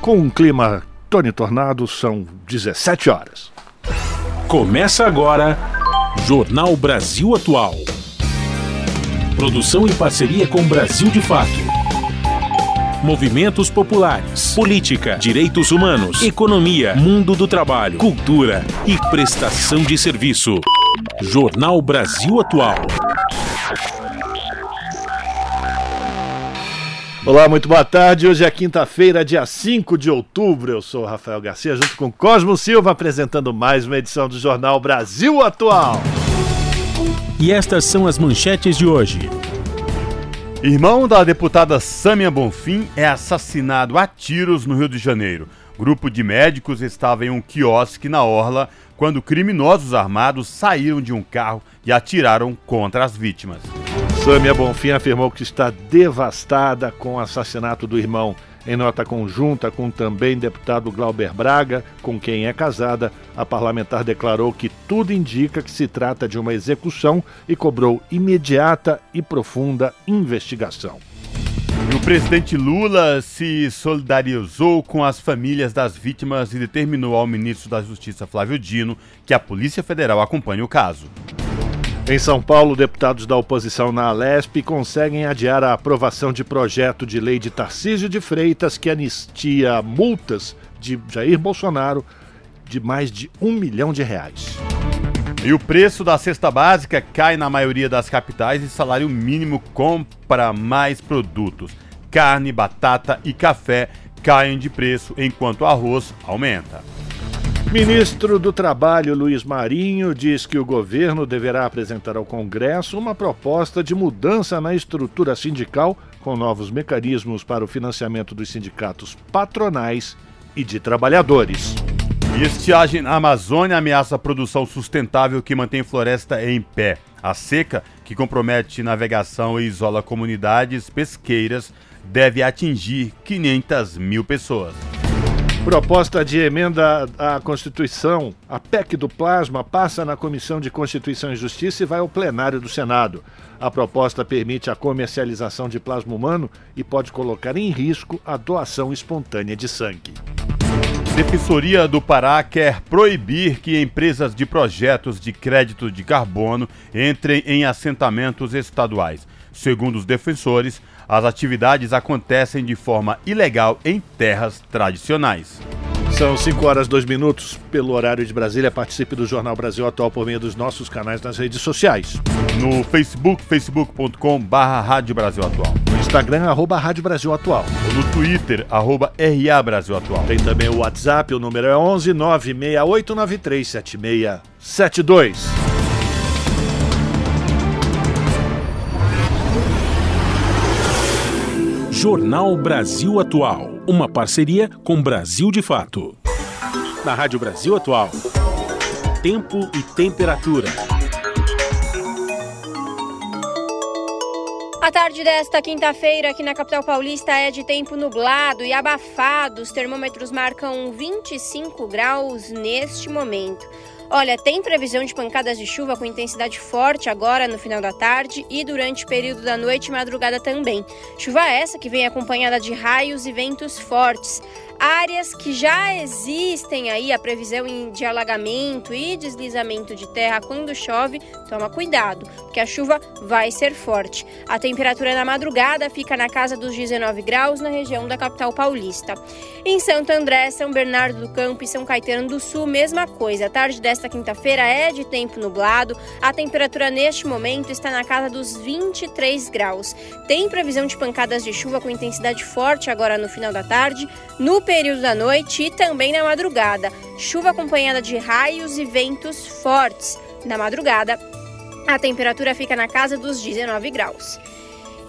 Com um clima Tony Tornado, são 17 horas. Começa agora Jornal Brasil Atual. Produção em parceria com Brasil de Fato. Movimentos populares, política, direitos humanos, economia, mundo do trabalho, cultura e prestação de serviço. Jornal Brasil Atual. Olá, muito boa tarde. Hoje é quinta-feira, dia 5 de outubro. Eu sou Rafael Garcia, junto com Cosmo Silva, apresentando mais uma edição do Jornal Brasil Atual. E estas são as manchetes de hoje. Irmão da deputada Sâmia Bonfim é assassinado a tiros no Rio de Janeiro. Grupo de médicos estava em um quiosque na Orla quando criminosos armados saíram de um carro e atiraram contra as vítimas. Sâmia Bonfim afirmou que está devastada com o assassinato do irmão. Em nota conjunta com também deputado Glauber Braga, com quem é casada, a parlamentar declarou que tudo indica que se trata de uma execução e cobrou imediata e profunda investigação. E o presidente Lula se solidarizou com as famílias das vítimas e determinou ao ministro da Justiça Flávio Dino que a Polícia Federal acompanhe o caso. Em São Paulo, deputados da oposição na Alesp conseguem adiar a aprovação de projeto de lei de Tarcísio de Freitas que anistia multas de Jair Bolsonaro de mais de um milhão de reais. E o preço da cesta básica cai na maioria das capitais e salário mínimo compra mais produtos. Carne, batata e café caem de preço enquanto arroz aumenta. Ministro do Trabalho Luiz Marinho diz que o governo deverá apresentar ao Congresso uma proposta de mudança na estrutura sindical com novos mecanismos para o financiamento dos sindicatos patronais e de trabalhadores. Estiagem na Amazônia ameaça a produção sustentável que mantém floresta em pé. A seca, que compromete navegação e isola comunidades pesqueiras, deve atingir 500 mil pessoas. Proposta de emenda à Constituição, a PEC do Plasma, passa na Comissão de Constituição e Justiça e vai ao plenário do Senado. A proposta permite a comercialização de plasma humano e pode colocar em risco a doação espontânea de sangue. Defensoria do Pará quer proibir que empresas de projetos de crédito de carbono entrem em assentamentos estaduais. Segundo os defensores, as atividades acontecem de forma ilegal em terras tradicionais. São 5 horas 2 minutos pelo horário de Brasília. Participe do Jornal Brasil Atual por meio dos nossos canais nas redes sociais. No Facebook, facebook.com barra Rádio Brasil Atual. No Instagram, arroba Rádio Brasil Atual. Ou no Twitter, arroba RA Brasil Atual. Tem também o WhatsApp, o número é 11 96893 Jornal Brasil Atual, uma parceria com Brasil de Fato. Na Rádio Brasil Atual, tempo e temperatura. A tarde desta quinta-feira aqui na capital paulista é de tempo nublado e abafado. Os termômetros marcam 25 graus neste momento. Olha, tem previsão de pancadas de chuva com intensidade forte agora no final da tarde e durante o período da noite e madrugada também. Chuva essa que vem acompanhada de raios e ventos fortes áreas que já existem aí a previsão de alagamento e deslizamento de terra quando chove, toma cuidado, porque a chuva vai ser forte. A temperatura na madrugada fica na casa dos 19 graus na região da capital paulista. Em Santo André, São Bernardo do Campo e São Caetano do Sul, mesma coisa. A tarde desta quinta-feira é de tempo nublado. A temperatura neste momento está na casa dos 23 graus. Tem previsão de pancadas de chuva com intensidade forte agora no final da tarde. No período da noite e também na madrugada. Chuva acompanhada de raios e ventos fortes. Na madrugada, a temperatura fica na casa dos 19 graus.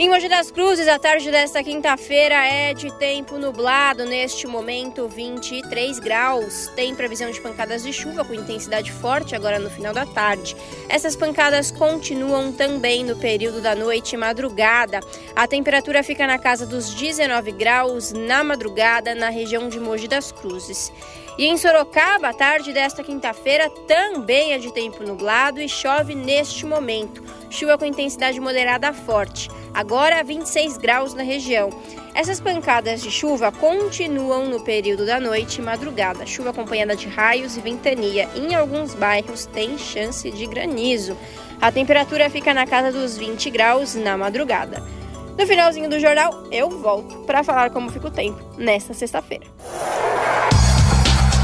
Em Mogi das Cruzes, a tarde desta quinta-feira é de tempo nublado, neste momento 23 graus. Tem previsão de pancadas de chuva com intensidade forte agora no final da tarde. Essas pancadas continuam também no período da noite e madrugada. A temperatura fica na casa dos 19 graus na madrugada na região de Mogi das Cruzes. E em Sorocaba, a tarde desta quinta-feira também é de tempo nublado e chove neste momento. Chuva com intensidade moderada forte. Agora 26 graus na região. Essas pancadas de chuva continuam no período da noite e madrugada. Chuva acompanhada de raios e ventania. Em alguns bairros tem chance de granizo. A temperatura fica na casa dos 20 graus na madrugada. No finalzinho do jornal, eu volto para falar como fica o tempo nesta sexta-feira.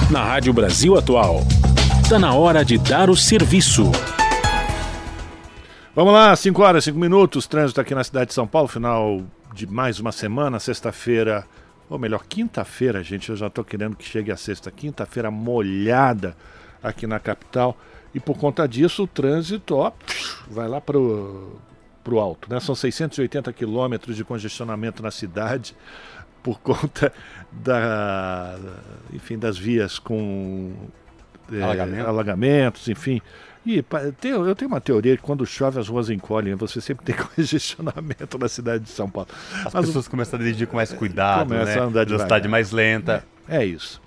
Na Rádio Brasil Atual, está na hora de dar o serviço. Vamos lá, 5 horas, 5 minutos, trânsito aqui na cidade de São Paulo, final de mais uma semana, sexta-feira, ou melhor, quinta-feira, gente, eu já estou querendo que chegue a sexta, quinta-feira molhada aqui na capital, e por conta disso o trânsito, ó, vai lá pro, pro alto, né? São 680 quilômetros de congestionamento na cidade por conta da, enfim, das vias com é, Alagamento. alagamentos, enfim, e eu tenho uma teoria que quando chove as ruas encolhem, você sempre tem congestionamento na cidade de São Paulo. As Mas pessoas começam a dirigir com mais cuidado, começa né? a andar de velocidade mais lenta. É, é isso.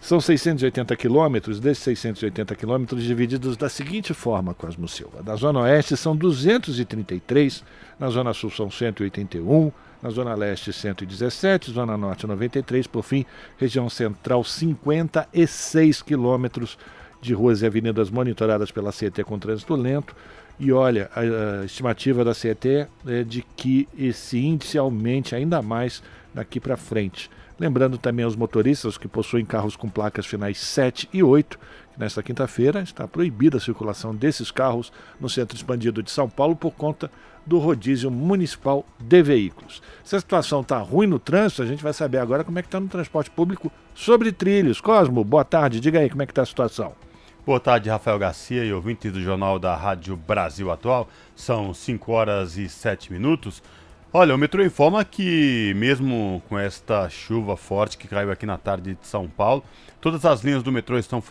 São 680 quilômetros, desses 680 quilômetros divididos da seguinte forma, Cosmo Silva. Na Zona Oeste são 233, na Zona Sul são 181, na Zona Leste 117, Zona Norte 93, por fim, região central 56 quilômetros de ruas e avenidas monitoradas pela CET com trânsito lento. E olha, a, estimativa da CET é de que esse índice aumente ainda mais daqui para frente. Lembrando também aos motoristas que possuem carros com placas finais 7 e 8, que nesta quinta-feira está proibida a circulação desses carros no centro expandido de São Paulo por conta do rodízio municipal de veículos. Se a situação está ruim no trânsito, a gente vai saber agora como é que está no transporte público sobre trilhos. Cosmo, boa tarde, diga aí como é que está a situação. Boa tarde, Rafael Garcia e ouvintes do Jornal da Rádio Brasil Atual. São 5 horas e 7 minutos. Olha, o metrô informa que, mesmo com esta chuva forte que caiu aqui na tarde de São Paulo, todas as linhas do metrô estão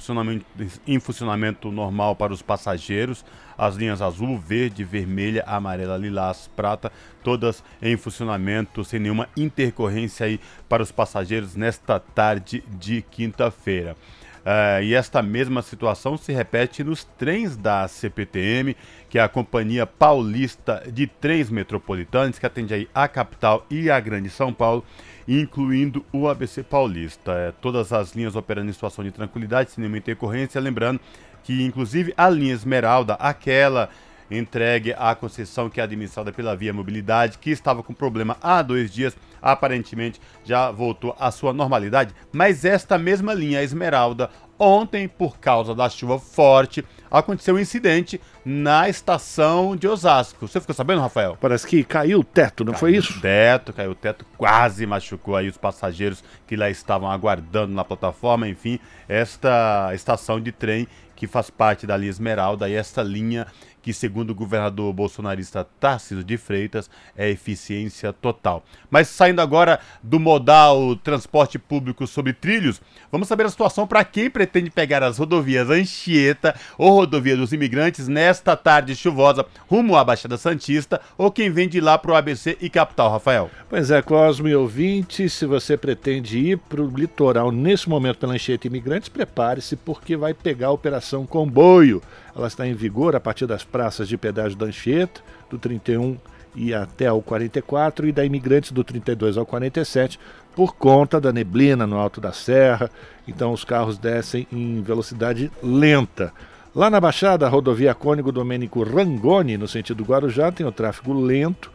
em funcionamento normal para os passageiros. As linhas azul, verde, vermelha, amarela, lilás, prata, todas em funcionamento, sem nenhuma intercorrência aí para os passageiros nesta tarde de quinta-feira. Uh, e esta mesma situação se repete nos trens da CPTM, que é a Companhia Paulista de Trens Metropolitanos, que atende a capital e a Grande São Paulo, incluindo o ABC Paulista. É, todas as linhas operando em situação de tranquilidade, sem nenhuma intercorrência. Lembrando que, inclusive, a linha Esmeralda, aquela entregue à concessão que é administrada pela Via Mobilidade, que estava com problema há dois dias, aparentemente já voltou à sua normalidade. Mas esta mesma linha, a Esmeralda, ontem, por causa da chuva forte, aconteceu um incidente na estação de Osasco. Você ficou sabendo, Rafael? Parece que caiu o teto, não caiu foi isso? O teto, caiu o teto, quase machucou aí os passageiros que lá estavam aguardando na plataforma. Enfim, esta estação de trem que faz parte da linha Esmeralda e esta linha que, segundo o governador bolsonarista Tarcísio de Freitas, é eficiência total. Mas saindo agora do modal transporte público sobre trilhos, vamos saber a situação para quem pretende pegar as rodovias Anchieta ou Rodovia dos Imigrantes nesta tarde chuvosa rumo à Baixada Santista ou quem vem de lá para o ABC e capital, Rafael. Pois é, Cosme ouvinte, se você pretende ir para o litoral nesse momento pela Anchieta Imigrantes, prepare-se porque vai pegar a Operação Comboio. Ela está em vigor a partir das praças de pedágio da Anchieta, do 31 e até ao 44, e da Imigrantes do 32 ao 47, por conta da neblina no alto da serra. Então os carros descem em velocidade lenta. Lá na Baixada, a rodovia Cônigo Domênico Rangoni, no sentido Guarujá, tem o tráfego lento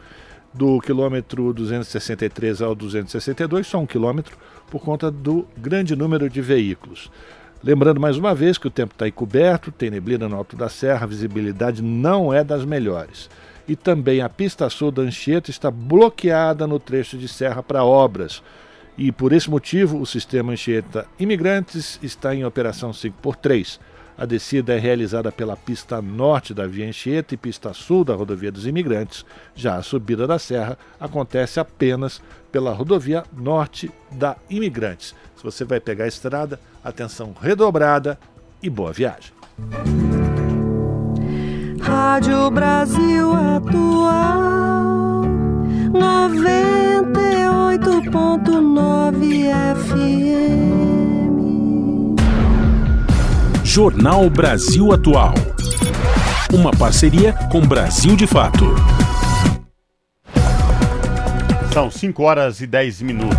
do quilômetro 263 ao 262, só um quilômetro, por conta do grande número de veículos. Lembrando mais uma vez que o tempo está encoberto, tem neblina no alto da serra, a visibilidade não é das melhores. E também a pista sul da Anchieta está bloqueada no trecho de serra para obras. E por esse motivo, o sistema Anchieta Imigrantes está em operação 5x3. A descida é realizada pela pista norte da Via Anchieta e pista sul da Rodovia dos Imigrantes. Já a subida da serra acontece apenas pela rodovia norte da Imigrantes. Se você vai pegar a estrada, atenção redobrada e boa viagem. Rádio Brasil Atual 98.9 FM. Jornal Brasil Atual. Uma parceria com Brasil de Fato. São 5 horas e 10 minutos.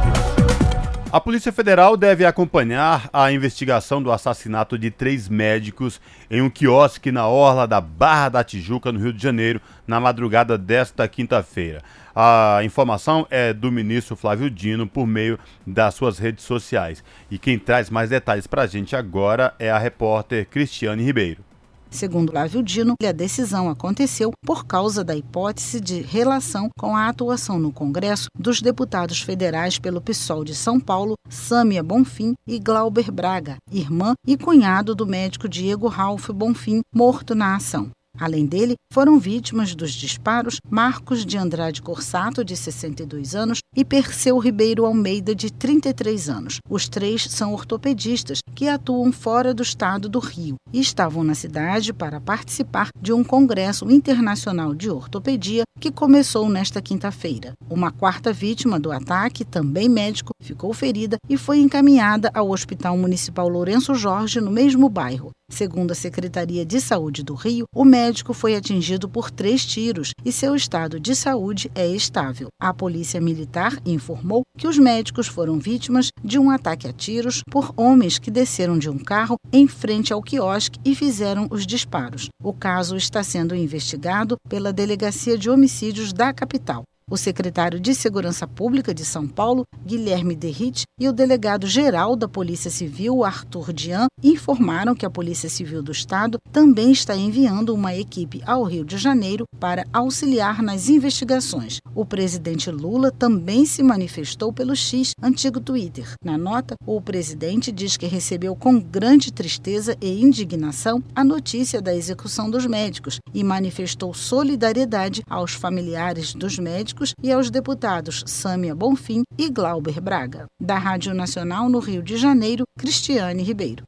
A Polícia Federal deve acompanhar a investigação do assassinato de três médicos em um quiosque na orla da Barra da Tijuca, no Rio de Janeiro, na madrugada desta quinta-feira. A informação é do ministro Flávio Dino por meio das suas redes sociais. E quem traz mais detalhes para a gente agora é a repórter Cristiane Ribeiro. Segundo Lávio Dino, a decisão aconteceu por causa da hipótese de relação com a atuação no Congresso dos deputados federais pelo PSOL de São Paulo, Sâmia Bonfim e Glauber Braga, irmã e cunhado do médico Diego Ralph Bonfim, morto na ação. Além dele, foram vítimas dos disparos Marcos de Andrade Corsato, de 62 anos, e Perseu Ribeiro Almeida, de 33 anos. Os três são ortopedistas que atuam fora do estado do Rio e estavam na cidade para participar de um congresso internacional de ortopedia que começou nesta quinta-feira. Uma quarta vítima do ataque, também médico, ficou ferida e foi encaminhada ao Hospital Municipal Lourenço Jorge, no mesmo bairro. Segundo a Secretaria de Saúde do Rio, o médico foi atingido por três tiros e seu estado de saúde é estável. A Polícia Militar informou que os médicos foram vítimas de um ataque a tiros por homens que desceram de um carro em frente ao quiosque e fizeram os disparos. O caso está sendo investigado pela Delegacia de Homicídios da capital. O secretário de Segurança Pública de São Paulo, Guilherme Derrit, e o delegado-geral da Polícia Civil, Arthur Dian, informaram que a Polícia Civil do Estado também está enviando uma equipe ao Rio de Janeiro para auxiliar nas investigações. O presidente Lula também se manifestou pelo X, antigo Twitter. Na nota, o presidente diz que recebeu com grande tristeza e indignação a notícia da execução dos médicos e manifestou solidariedade aos familiares dos médicos políticos e aos deputados Sâmia Bonfim e Glauber Braga. Da Rádio Nacional no Rio de Janeiro, Cristiane Ribeiro.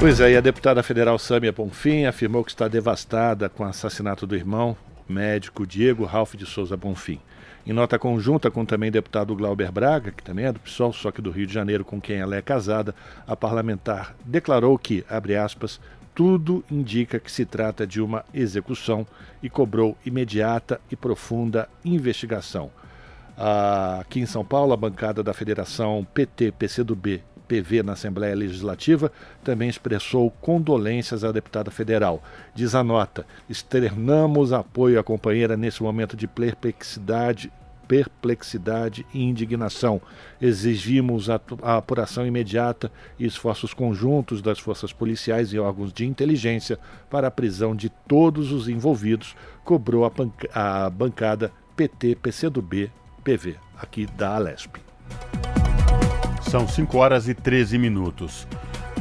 Pois é, e a deputada federal Sâmia Bonfim afirmou que está devastada com o assassinato do irmão médico Diego Ralph de Souza Bonfim. Em nota conjunta com também deputado Glauber Braga, que também é do PSOL, só que do Rio de Janeiro, com quem ela é casada, a parlamentar declarou que, abre aspas, tudo indica que se trata de uma execução e cobrou imediata e profunda investigação. Aqui em São Paulo, a bancada da Federação PT-PCdoB PV na Assembleia Legislativa também expressou condolências à deputada federal. Diz a nota: externamos apoio à companheira nesse momento de perplexidade perplexidade e indignação. Exigimos a, a, apuração imediata e esforços conjuntos das forças policiais e órgãos de inteligência para a prisão de todos os envolvidos, cobrou a, a bancada PT-PCdoB PV, aqui da Alesp. São 5 horas e 13 minutos.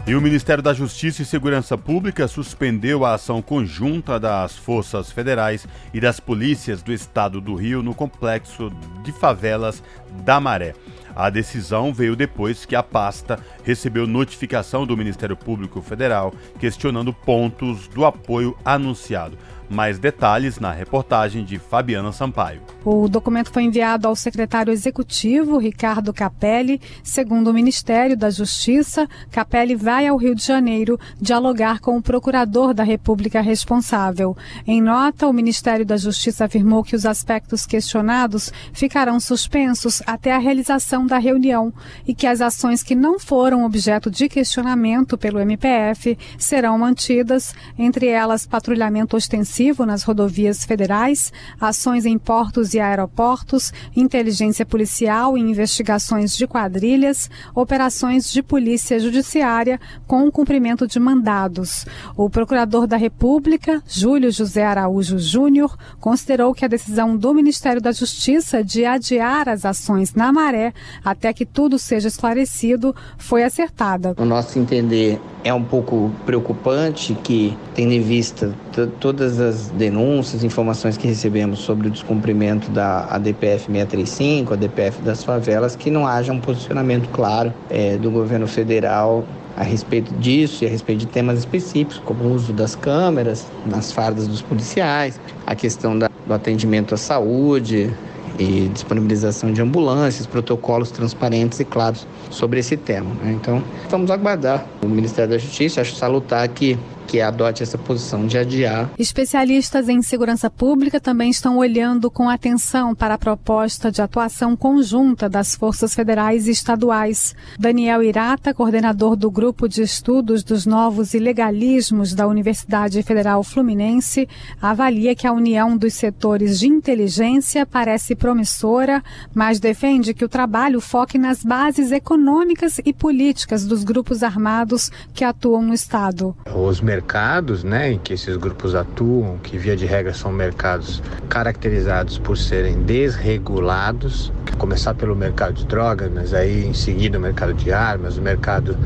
E o Ministério da Justiça e Segurança Pública suspendeu a ação conjunta das forças federais e das polícias do estado do Rio no complexo de favelas da Maré. A decisão veio depois que a pasta recebeu notificação do Ministério Público Federal questionando pontos do apoio anunciado. Mais detalhes na reportagem de Fabiana Sampaio. O documento foi enviado ao secretário executivo, Ricardo Capelli. Segundo o Ministério da Justiça, Capelli vai ao Rio de Janeiro dialogar com o procurador da República responsável. Em nota, o Ministério da Justiça afirmou que os aspectos questionados ficarão suspensos até a realização da reunião e que as ações que não foram objeto de questionamento pelo MPF serão mantidas, entre elas patrulhamento ostensivo nas rodovias federais, ações em portos e aeroportos, inteligência policial e investigações de quadrilhas, operações de polícia judiciária com cumprimento de mandados. O procurador da República, Júlio José Araújo Júnior, considerou que a decisão do Ministério da Justiça de adiar as ações na maré até que tudo seja esclarecido foi acertada. No nosso entender, é um pouco preocupante que, tendo em vista todas as denúncias, informações que recebemos sobre o descumprimento da ADPF 635, a DPF das favelas, que não haja um posicionamento claro é, do governo federal a respeito disso e a respeito de temas específicos, como o uso das câmeras nas fardas dos policiais, a questão da, do atendimento à saúde, e disponibilização de ambulâncias, protocolos transparentes e claros sobre esse tema. Né? Então, vamos aguardar o Ministério da Justiça. Acho salutar que que adote essa posição de adiar. Especialistas em segurança pública também estão olhando com atenção para a proposta de atuação conjunta das forças federais e estaduais. Daniel Irata, coordenador do Grupo de Estudos dos Novos Ilegalismos da Universidade Federal Fluminense, avalia que a união dos setores de inteligência parece promissora, mas defende que o trabalho foque nas bases econômicas e políticas dos grupos armados que atuam no Estado. Os mercados né, em que esses grupos atuam, que via de regra são mercados caracterizados por serem desregulados, começar pelo mercado de drogas, mas aí em seguida o mercado de armas, o mercado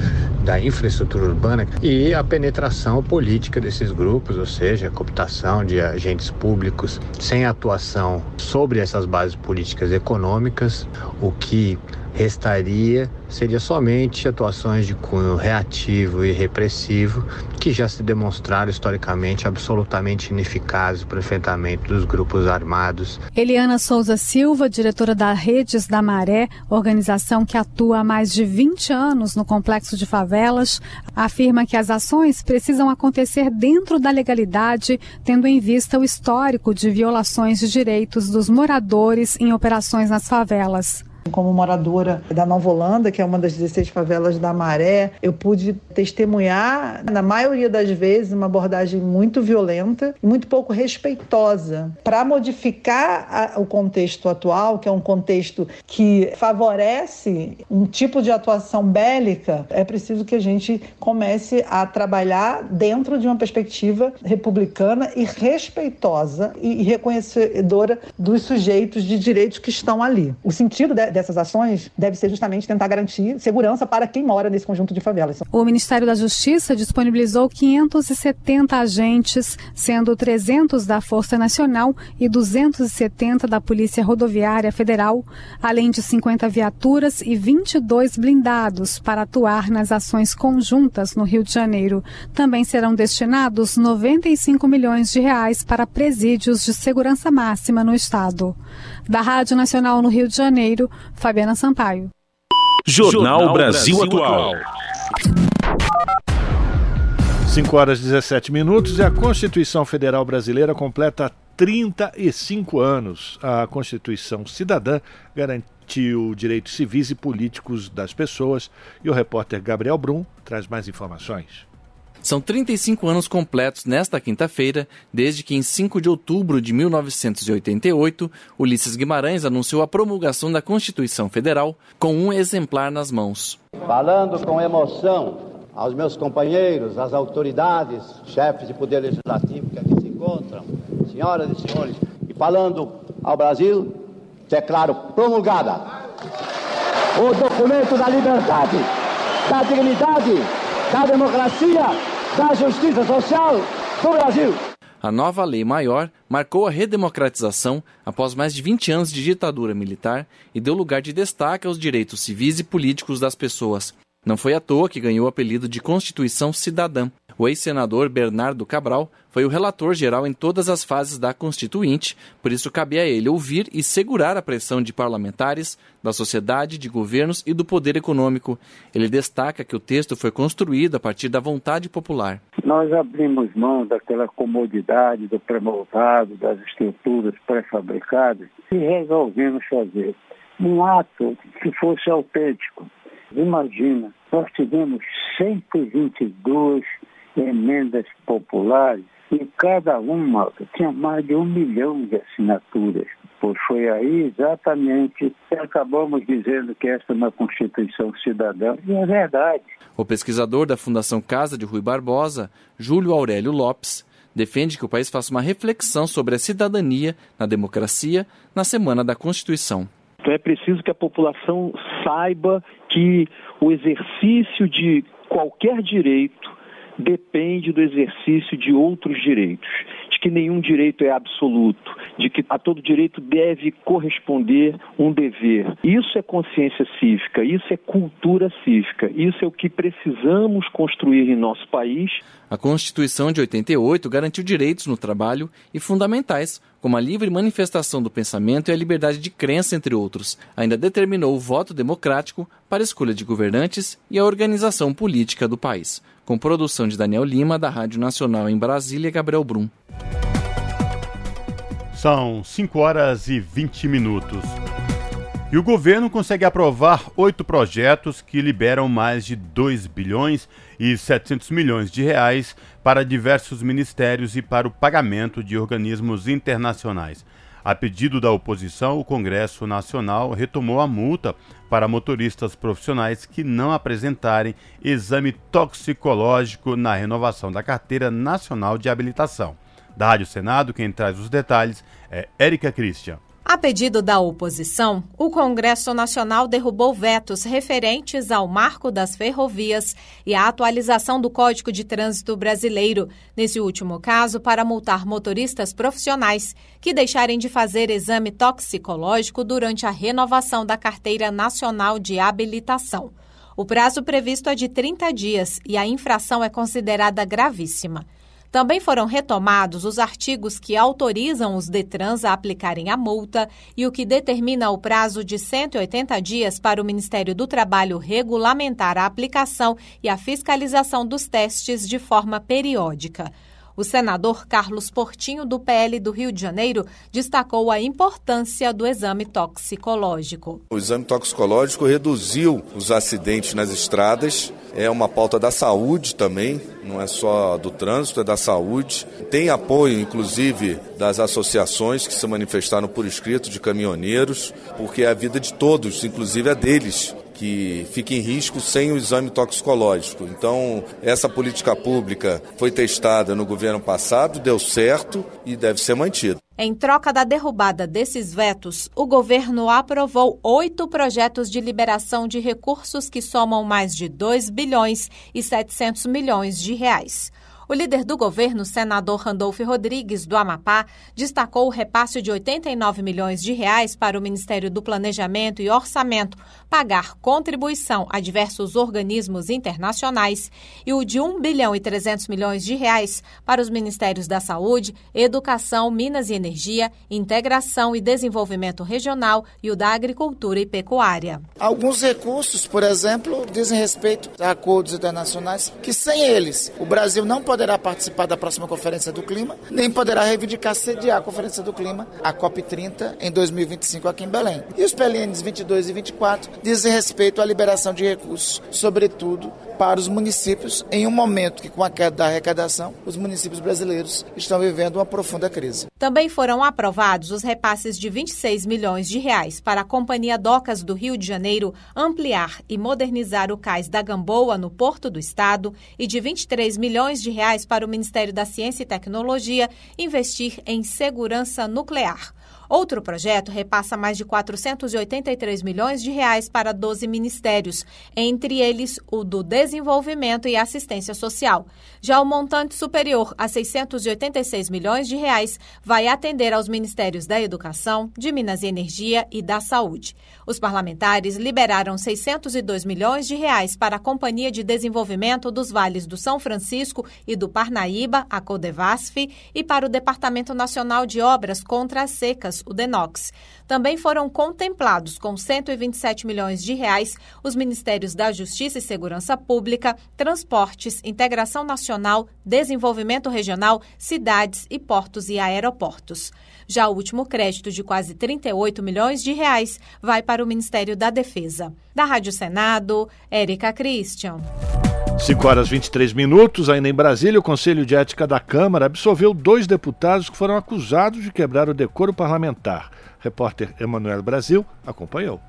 da infraestrutura urbana e a penetração política desses grupos, ou seja, a cooptação de agentes públicos sem atuação sobre essas bases políticas econômicas, o que restaria seria somente atuações de cunho reativo e repressivo que já se demonstraram historicamente absolutamente ineficazes para o enfrentamento dos grupos armados. Eliana Souza Silva, diretora da Redes da Maré, organização que atua há mais de 20 anos no complexo de favelas, afirma que as ações precisam acontecer dentro da legalidade, tendo em vista o histórico de violações de direitos dos moradores em operações nas favelas. Como moradora da Nova Holanda, que é uma das 16 favelas da Maré, eu pude testemunhar, na maioria das vezes, uma abordagem muito violenta e muito pouco respeitosa. Para modificar a, o contexto atual, que é um contexto que favorece um tipo de atuação bélica, é preciso que a gente comece a trabalhar dentro de uma perspectiva republicana e respeitosa e reconhecedora dos sujeitos de direitos que estão ali. O sentido de, dessas ações deve ser justamente tentar garantir segurança para quem mora nesse conjunto de favelas. O Ministério da Justiça disponibilizou 570 agentes, sendo 300 da Força Nacional e 270 da Polícia Rodoviária Federal, além de 50 viaturas e 22 blindados para atuar nas ações conjuntas no Rio de Janeiro. Também serão destinados 95 milhões de reais para presídios de segurança máxima no estado. Da Rádio Nacional no Rio de Janeiro, Fabiana Sampaio. Jornal Brasil Atual. 5 horas e 17 minutos e a Constituição Federal Brasileira completa 35 anos. A Constituição Cidadã garantiu direitos civis e políticos das pessoas e o repórter Gabriel Brum traz mais informações. São 35 anos completos nesta quinta-feira, desde que em 5 de outubro de 1988, Ulisses Guimarães anunciou a promulgação da Constituição Federal com um exemplar nas mãos. Falando com emoção aos meus companheiros, às autoridades, chefes de poder legislativo que aqui se encontram, senhoras e senhores, e falando ao Brasil, declaro promulgada o documento da liberdade, da dignidade, da democracia, da justiça social do Brasil. A nova lei maior marcou a redemocratização após mais de 20 anos de ditadura militar e deu lugar de destaque aos direitos civis e políticos das pessoas. Não foi à toa que ganhou o apelido de Constituição Cidadã. O ex-senador Bernardo Cabral foi o relator geral em todas as fases da Constituinte, por isso cabe a ele ouvir e segurar a pressão de parlamentares, da sociedade, de governos e do poder econômico. Ele destaca que o texto foi construído a partir da vontade popular. Nós abrimos mão daquela comodidade do pré-moldado, das estruturas pré-fabricadas e resolvemos fazer um ato que fosse autêntico. Imagina, nós tivemos 122 emendas populares e cada uma tinha mais de um milhão de assinaturas. Pois foi aí exatamente que acabamos dizendo que esta é uma Constituição cidadã, e é verdade. O pesquisador da Fundação Casa de Rui Barbosa, Júlio Aurélio Lopes, defende que o país faça uma reflexão sobre a cidadania na democracia na Semana da Constituição. Então é preciso que a população saiba que o exercício de qualquer direito depende do exercício de outros direitos, de que nenhum direito é absoluto, de que a todo direito deve corresponder um dever. Isso é consciência cívica, isso é cultura cívica, isso é o que precisamos construir em nosso país. A Constituição de 88 garantiu direitos no trabalho e fundamentais, como a livre manifestação do pensamento e a liberdade de crença, entre outros. Ainda determinou o voto democrático para a escolha de governantes e a organização política do país. Com produção de Daniel Lima, da Rádio Nacional em Brasília, Gabriel Brum. São 5 horas e 20 minutos. E o governo consegue aprovar oito projetos que liberam mais de 2 bilhões e 700 milhões de reais para diversos ministérios e para o pagamento de organismos internacionais. A pedido da oposição, o Congresso Nacional retomou a multa para motoristas profissionais que não apresentarem exame toxicológico na renovação da Carteira Nacional de Habilitação. Da Rádio Senado, quem traz os detalhes é Érica Christian. A pedido da oposição, o Congresso Nacional derrubou vetos referentes ao marco das ferrovias e à atualização do Código de Trânsito Brasileiro, nesse último caso, para multar motoristas profissionais que deixarem de fazer exame toxicológico durante a renovação da Carteira Nacional de Habilitação. O prazo previsto é de 30 dias e a infração é considerada gravíssima. Também foram retomados os artigos que autorizam os Detrans a aplicarem a multa e o que determina o prazo de 180 dias para o Ministério do Trabalho regulamentar a aplicação e a fiscalização dos testes de forma periódica. O senador Carlos Portinho, do PL do Rio de Janeiro, destacou a importância do exame toxicológico. O exame toxicológico reduziu os acidentes nas estradas, é uma pauta da saúde também, não é só do trânsito, é da saúde. Tem apoio, inclusive, das associações que se manifestaram por escrito de caminhoneiros, porque é a vida de todos, inclusive a deles, que fica em risco sem o exame toxicológico. Então, essa política pública foi testada no governo passado, deu certo e deve ser mantida. Em troca da derrubada desses vetos, o governo aprovou oito projetos de liberação de recursos que somam mais de 2 bilhões e 700 milhões de reais. O líder do governo, senador Randolfo Rodrigues, do Amapá, destacou o repasse de 89 milhões de reais para o Ministério do Planejamento e Orçamento pagar contribuição a diversos organismos internacionais e o de 1 bilhão e 300 milhões de reais para os Ministérios da Saúde, Educação, Minas e Energia, Integração e Desenvolvimento Regional e o da Agricultura e Pecuária. Alguns recursos, por exemplo, dizem respeito a acordos internacionais que sem eles o Brasil não pode poderá participar da próxima Conferência do Clima, nem poderá reivindicar sediar a Conferência do Clima, a COP30, em 2025 aqui em Belém. E os PLNs 22 e 24 dizem respeito à liberação de recursos, sobretudo para os municípios, em um momento que, com a queda da arrecadação, os municípios brasileiros estão vivendo uma profunda crise. Também foram aprovados os repasses de 26 milhões de reais para a Companhia Docas do Rio de Janeiro ampliar e modernizar o cais da Gamboa no Porto do Estado e de 23 milhões de reais para o Ministério da Ciência e Tecnologia investir em segurança nuclear. Outro projeto repassa mais de 483 milhões de reais para 12 ministérios, entre eles o do Desenvolvimento e Assistência Social. Já o montante superior a 686 milhões de reais vai atender aos ministérios da Educação, de Minas e Energia e da Saúde. Os parlamentares liberaram 602 milhões de reais para a Companhia de Desenvolvimento dos Vales do São Francisco e do Parnaíba, a Codevasf, e para o Departamento Nacional de Obras contra as Secas o DENOX. Também foram contemplados com 127 milhões de reais os Ministérios da Justiça e Segurança Pública, Transportes, Integração Nacional, Desenvolvimento Regional, Cidades e Portos e Aeroportos. Já o último crédito de quase 38 milhões de reais vai para o Ministério da Defesa. Da Rádio Senado, Érica Christian. 5 horas 23 minutos, ainda em Brasília, o Conselho de Ética da Câmara absolveu dois deputados que foram acusados de quebrar o decoro parlamentar. Repórter Emanuel Brasil acompanhou.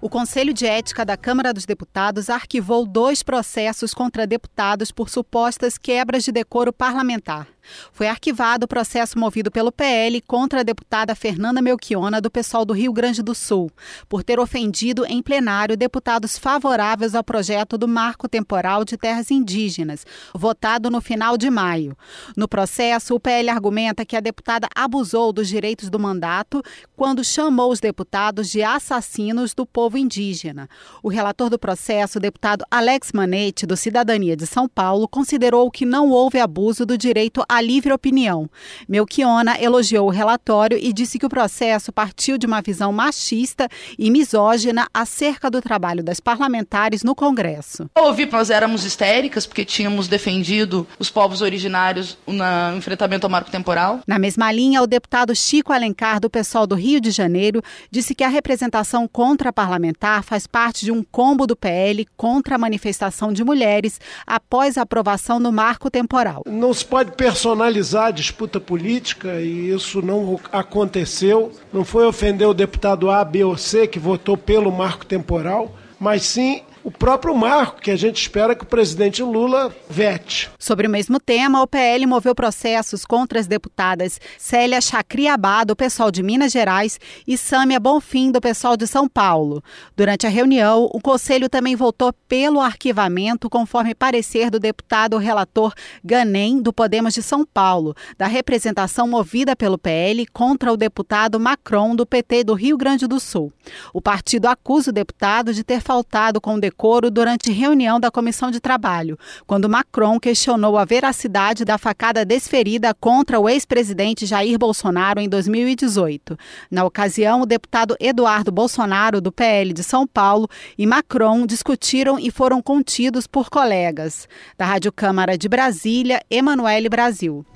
O Conselho de Ética da Câmara dos Deputados arquivou dois processos contra deputados por supostas quebras de decoro parlamentar. Foi arquivado o processo movido pelo PL contra a deputada Fernanda Melchiona, do pessoal do Rio Grande do Sul, por ter ofendido em plenário deputados favoráveis ao projeto do Marco Temporal de Terras Indígenas, votado no final de maio. No processo, o PL argumenta que a deputada abusou dos direitos do mandato quando chamou os deputados de assassinos do povo indígena. O relator do processo, o deputado Alex Manete, do Cidadania de São Paulo, considerou que não houve abuso do direito à livre opinião. Melchiona elogiou o relatório e disse que o processo partiu de uma visão machista e misógina acerca do trabalho das parlamentares no Congresso. Eu ouvi que nós éramos histéricas porque tínhamos defendido os povos originários no enfrentamento ao marco temporal. Na mesma linha, o deputado Chico Alencar, do pessoal do Rio de Janeiro, disse que a representação contra parlamentar faz parte de um combo do PL contra a manifestação de mulheres após a aprovação do marco temporal. Não se pode personalizar a disputa política e isso não aconteceu. Não foi ofender o deputado A, B ou C que votou pelo marco temporal, mas sim o próprio marco que a gente espera que o presidente Lula vete. Sobre o mesmo tema, o PL moveu processos contra as deputadas Célia Chacriabá, do pessoal de Minas Gerais, e Sâmia Bonfim, do pessoal de São Paulo. Durante a reunião, o Conselho também votou pelo arquivamento, conforme parecer do deputado relator Ganem, do Podemos de São Paulo, da representação movida pelo PL contra o deputado Macron, do PT do Rio Grande do Sul. O partido acusa o deputado de ter faltado com o decoro durante reunião da Comissão de Trabalho, quando Macron questionou a veracidade da facada desferida contra o ex-presidente Jair Bolsonaro em 2018. Na ocasião, o deputado Eduardo Bolsonaro, do PL de São Paulo, e Macron discutiram e foram contidos por colegas. Da Rádio Câmara de Brasília, Emanuele Brasil.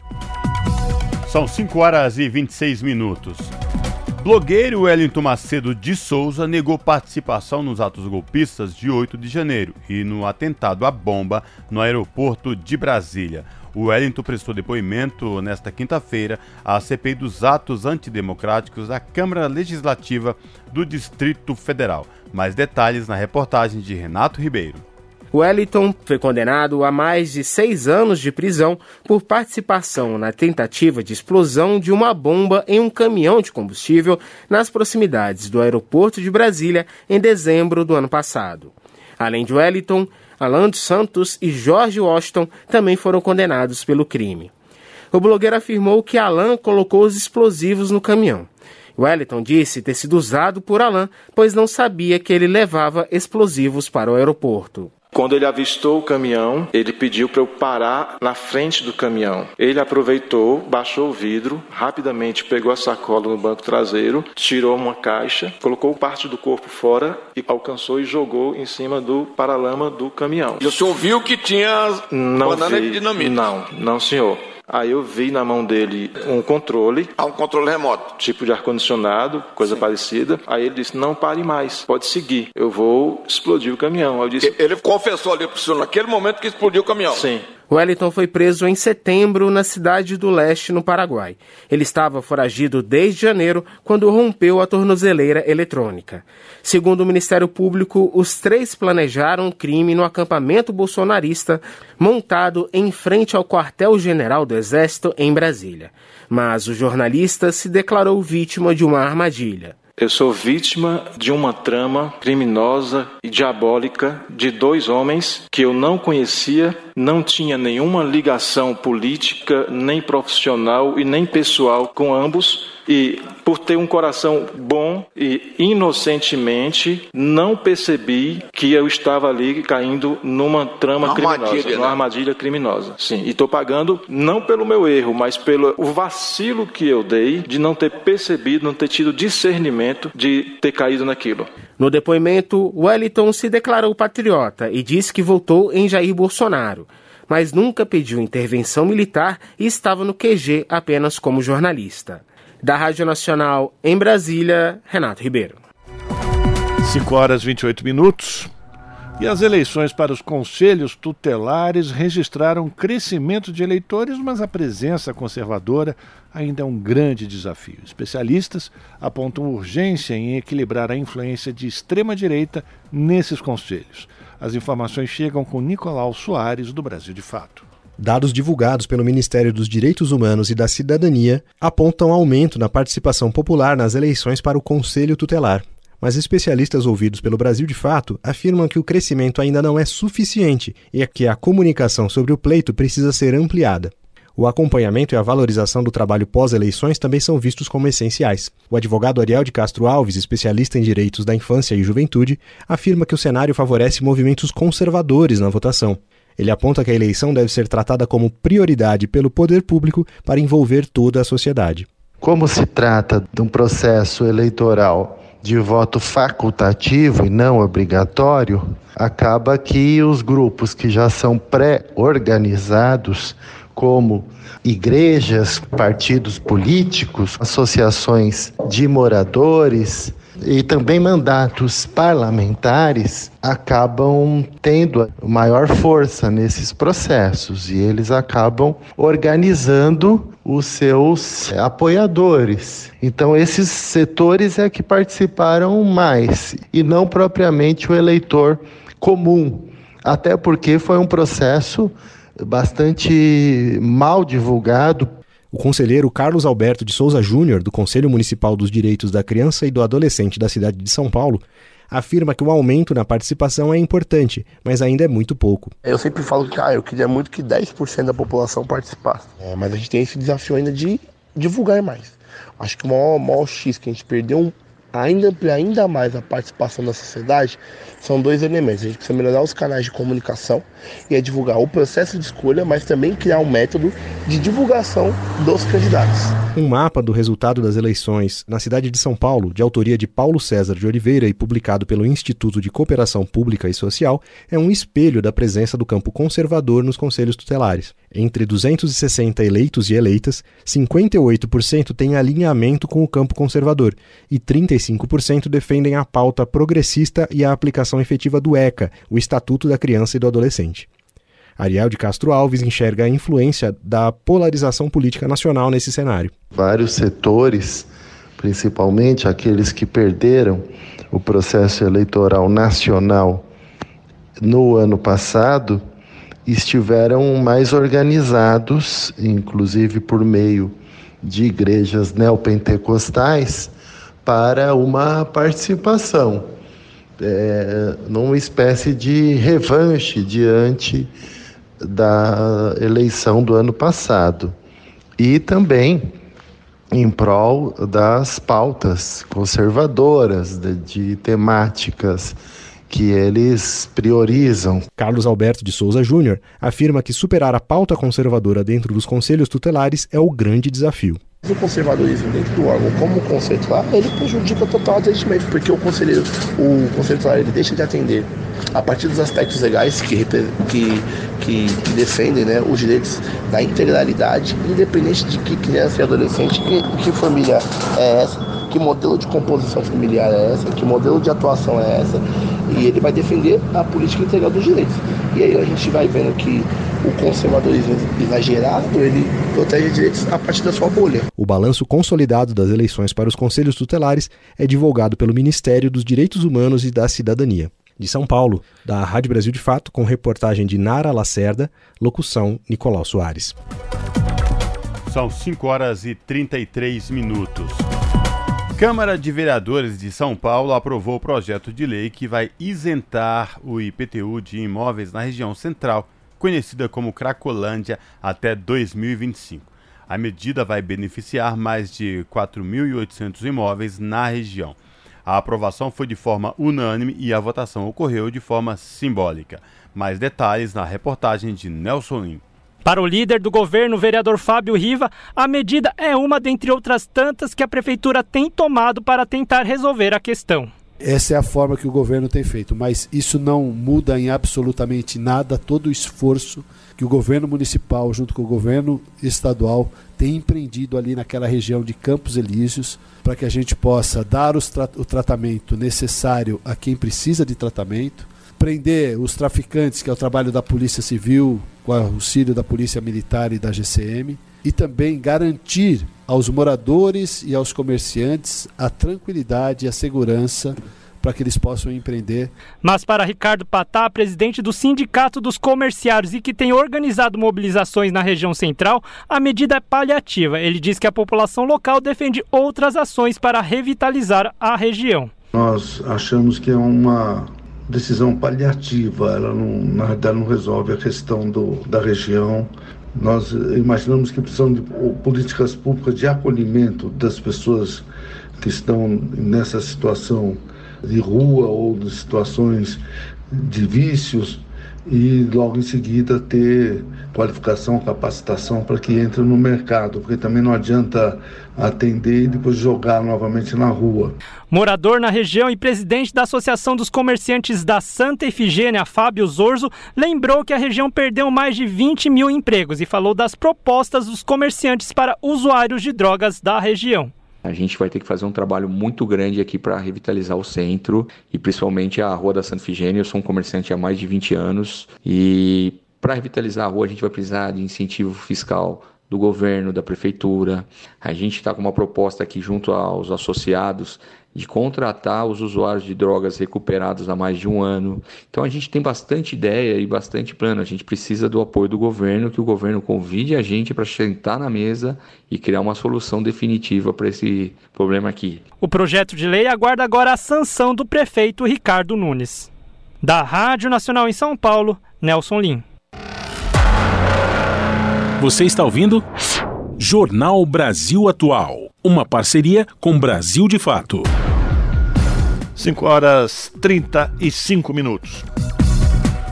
São 5 horas e 26 minutos. Blogueiro Wellington Macedo de Souza negou participação nos atos golpistas de 8 de janeiro e no atentado à bomba no aeroporto de Brasília. O Wellington prestou depoimento nesta quinta-feira à CPI dos atos antidemocráticos da Câmara Legislativa do Distrito Federal. Mais detalhes na reportagem de Renato Ribeiro. Wellington foi condenado a mais de seis anos de prisão por participação na tentativa de explosão de uma bomba em um caminhão de combustível nas proximidades do aeroporto de Brasília em dezembro do ano passado. Além de Wellington, Alan dos Santos e George Washington também foram condenados pelo crime. O blogueiro afirmou que Alan colocou os explosivos no caminhão. Wellington disse ter sido usado por Alan, pois não sabia que ele levava explosivos para o aeroporto. Quando ele avistou o caminhão, ele pediu para eu parar na frente do caminhão. Ele aproveitou, baixou o vidro, rapidamente pegou a sacola no banco traseiro, tirou uma caixa, colocou parte do corpo fora e alcançou e jogou em cima do paralama do caminhão. E o senhor viu que tinha não banana vi, de dinamite? Não, não senhor. Aí eu vi na mão dele um controle. Ah, um controle remoto. Tipo de ar-condicionado, coisa Sim. parecida. Aí ele disse: não pare mais, pode seguir. Eu vou explodir o caminhão. Eu disse, ele confessou ali pro senhor naquele momento que explodiu o caminhão. Sim. Wellington foi preso em setembro na cidade do leste, no Paraguai. Ele estava foragido desde janeiro, quando rompeu a tornozeleira eletrônica. Segundo o Ministério Público, os três planejaram o crime no acampamento bolsonarista montado em frente ao quartel-general do Exército em Brasília. Mas o jornalista se declarou vítima de uma armadilha. Eu sou vítima de uma trama criminosa e diabólica de dois homens que eu não conhecia, não tinha nenhuma ligação política, nem profissional e nem pessoal com ambos e por ter um coração bom e inocentemente não percebi que eu estava ali caindo numa trama uma criminosa, armadilha, numa né? armadilha criminosa. Sim, e estou pagando não pelo meu erro, mas pelo o vacilo que eu dei de não ter percebido, não ter tido discernimento de ter caído naquilo. No depoimento, Wellington se declarou patriota e disse que votou em Jair Bolsonaro mas nunca pediu intervenção militar e estava no QG apenas como jornalista. Da Rádio Nacional em Brasília, Renato Ribeiro. 5 horas 28 minutos. E as eleições para os conselhos tutelares registraram crescimento de eleitores, mas a presença conservadora ainda é um grande desafio. Especialistas apontam urgência em equilibrar a influência de extrema-direita nesses conselhos. As informações chegam com Nicolau Soares, do Brasil de Fato. Dados divulgados pelo Ministério dos Direitos Humanos e da Cidadania apontam aumento na participação popular nas eleições para o Conselho Tutelar. Mas especialistas ouvidos pelo Brasil de Fato afirmam que o crescimento ainda não é suficiente e que a comunicação sobre o pleito precisa ser ampliada. O acompanhamento e a valorização do trabalho pós-eleições também são vistos como essenciais. O advogado Ariel de Castro Alves, especialista em direitos da infância e juventude, afirma que o cenário favorece movimentos conservadores na votação. Ele aponta que a eleição deve ser tratada como prioridade pelo poder público para envolver toda a sociedade. Como se trata de um processo eleitoral de voto facultativo e não obrigatório, acaba que os grupos que já são pré-organizados, como igrejas, partidos políticos, associações de moradores, e também mandatos parlamentares acabam tendo maior força nesses processos e eles acabam organizando os seus apoiadores. Então, esses setores é que participaram mais e não propriamente o eleitor comum, até porque foi um processo bastante mal divulgado o conselheiro Carlos Alberto de Souza Júnior, do Conselho Municipal dos Direitos da Criança e do Adolescente da cidade de São Paulo, afirma que o aumento na participação é importante, mas ainda é muito pouco. Eu sempre falo que ah, eu queria muito que 10% da população participasse, é, mas a gente tem esse desafio ainda de divulgar mais. Acho que o maior, maior X que a gente perdeu ainda ampliar ainda mais a participação da sociedade, são dois elementos. A gente precisa melhorar os canais de comunicação e é divulgar o processo de escolha, mas também criar um método de divulgação dos candidatos. Um mapa do resultado das eleições na cidade de São Paulo, de autoria de Paulo César de Oliveira e publicado pelo Instituto de Cooperação Pública e Social, é um espelho da presença do campo conservador nos conselhos tutelares. Entre 260 eleitos e eleitas, 58% têm alinhamento com o campo conservador e 35% defendem a pauta progressista e a aplicação efetiva do ECA, o Estatuto da Criança e do Adolescente. Ariel de Castro Alves enxerga a influência da polarização política nacional nesse cenário. Vários setores, principalmente aqueles que perderam o processo eleitoral nacional no ano passado, estiveram mais organizados, inclusive por meio de igrejas neopentecostais, para uma participação, é, numa espécie de revanche diante da eleição do ano passado. E também em prol das pautas conservadoras, de, de temáticas que eles priorizam. Carlos Alberto de Souza Júnior afirma que superar a pauta conservadora dentro dos conselhos tutelares é o grande desafio. O conservadorismo dentro do órgão como conceito lá, ele prejudica total o atendimento, porque o conselheiro, o conselho tutelar, ele deixa de atender a partir dos aspectos legais que, que, que, que defendem né, os direitos da integralidade, independente de que criança e adolescente, que, que família é essa, que modelo de composição familiar é essa, que modelo de atuação é essa, e ele vai defender a política integral dos direitos. E aí a gente vai vendo que o conservadorismo exagerado, ele protege direitos a partir da sua bolha. O balanço consolidado das eleições para os conselhos tutelares é divulgado pelo Ministério dos Direitos Humanos e da Cidadania. De São Paulo, da Rádio Brasil de Fato, com reportagem de Nara Lacerda, locução Nicolau Soares. São 5 horas e 33 minutos. Câmara de Vereadores de São Paulo aprovou o projeto de lei que vai isentar o IPTU de imóveis na região central, conhecida como Cracolândia, até 2025. A medida vai beneficiar mais de 4.800 imóveis na região. A aprovação foi de forma unânime e a votação ocorreu de forma simbólica. Mais detalhes na reportagem de Nelson Lim. Para o líder do governo, vereador Fábio Riva, a medida é uma dentre outras tantas que a prefeitura tem tomado para tentar resolver a questão. Essa é a forma que o governo tem feito, mas isso não muda em absolutamente nada todo o esforço que o governo municipal, junto com o governo estadual, tem empreendido ali naquela região de Campos Elíseos, para que a gente possa dar tra o tratamento necessário a quem precisa de tratamento, prender os traficantes, que é o trabalho da Polícia Civil, com auxílio da Polícia Militar e da GCM, e também garantir aos moradores e aos comerciantes a tranquilidade e a segurança para que eles possam empreender. Mas para Ricardo Patá, presidente do Sindicato dos Comerciários e que tem organizado mobilizações na região central, a medida é paliativa. Ele diz que a população local defende outras ações para revitalizar a região. Nós achamos que é uma decisão paliativa, ela não, na verdade não resolve a questão do, da região. Nós imaginamos que precisamos de políticas públicas de acolhimento das pessoas que estão nessa situação de rua ou de situações de vícios e logo em seguida ter qualificação, capacitação para que entre no mercado, porque também não adianta atender e depois jogar novamente na rua. Morador na região e presidente da Associação dos Comerciantes da Santa Efigênia, Fábio Zorzo, lembrou que a região perdeu mais de 20 mil empregos e falou das propostas dos comerciantes para usuários de drogas da região. A gente vai ter que fazer um trabalho muito grande aqui para revitalizar o centro e principalmente a Rua da Santa Efigênia. Eu sou um comerciante há mais de 20 anos e para revitalizar a rua a gente vai precisar de incentivo fiscal do governo, da prefeitura. A gente está com uma proposta aqui junto aos associados de contratar os usuários de drogas recuperados há mais de um ano. Então a gente tem bastante ideia e bastante plano. A gente precisa do apoio do governo, que o governo convide a gente para sentar na mesa e criar uma solução definitiva para esse problema aqui. O projeto de lei aguarda agora a sanção do prefeito Ricardo Nunes. Da Rádio Nacional em São Paulo, Nelson Lim. Você está ouvindo? Jornal Brasil Atual. Uma parceria com Brasil de Fato. 5 horas 35 minutos.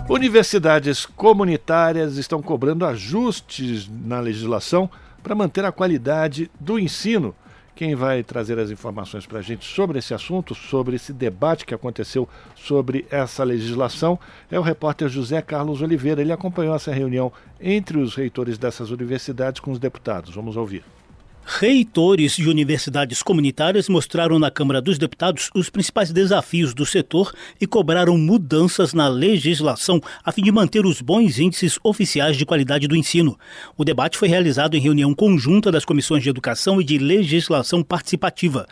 Universidades comunitárias estão cobrando ajustes na legislação para manter a qualidade do ensino quem vai trazer as informações para a gente sobre esse assunto, sobre esse debate que aconteceu sobre essa legislação, é o repórter José Carlos Oliveira. Ele acompanhou essa reunião entre os reitores dessas universidades com os deputados. Vamos ouvir. Reitores de universidades comunitárias mostraram na Câmara dos Deputados os principais desafios do setor e cobraram mudanças na legislação a fim de manter os bons índices oficiais de qualidade do ensino. O debate foi realizado em reunião conjunta das comissões de Educação e de Legislação Participativa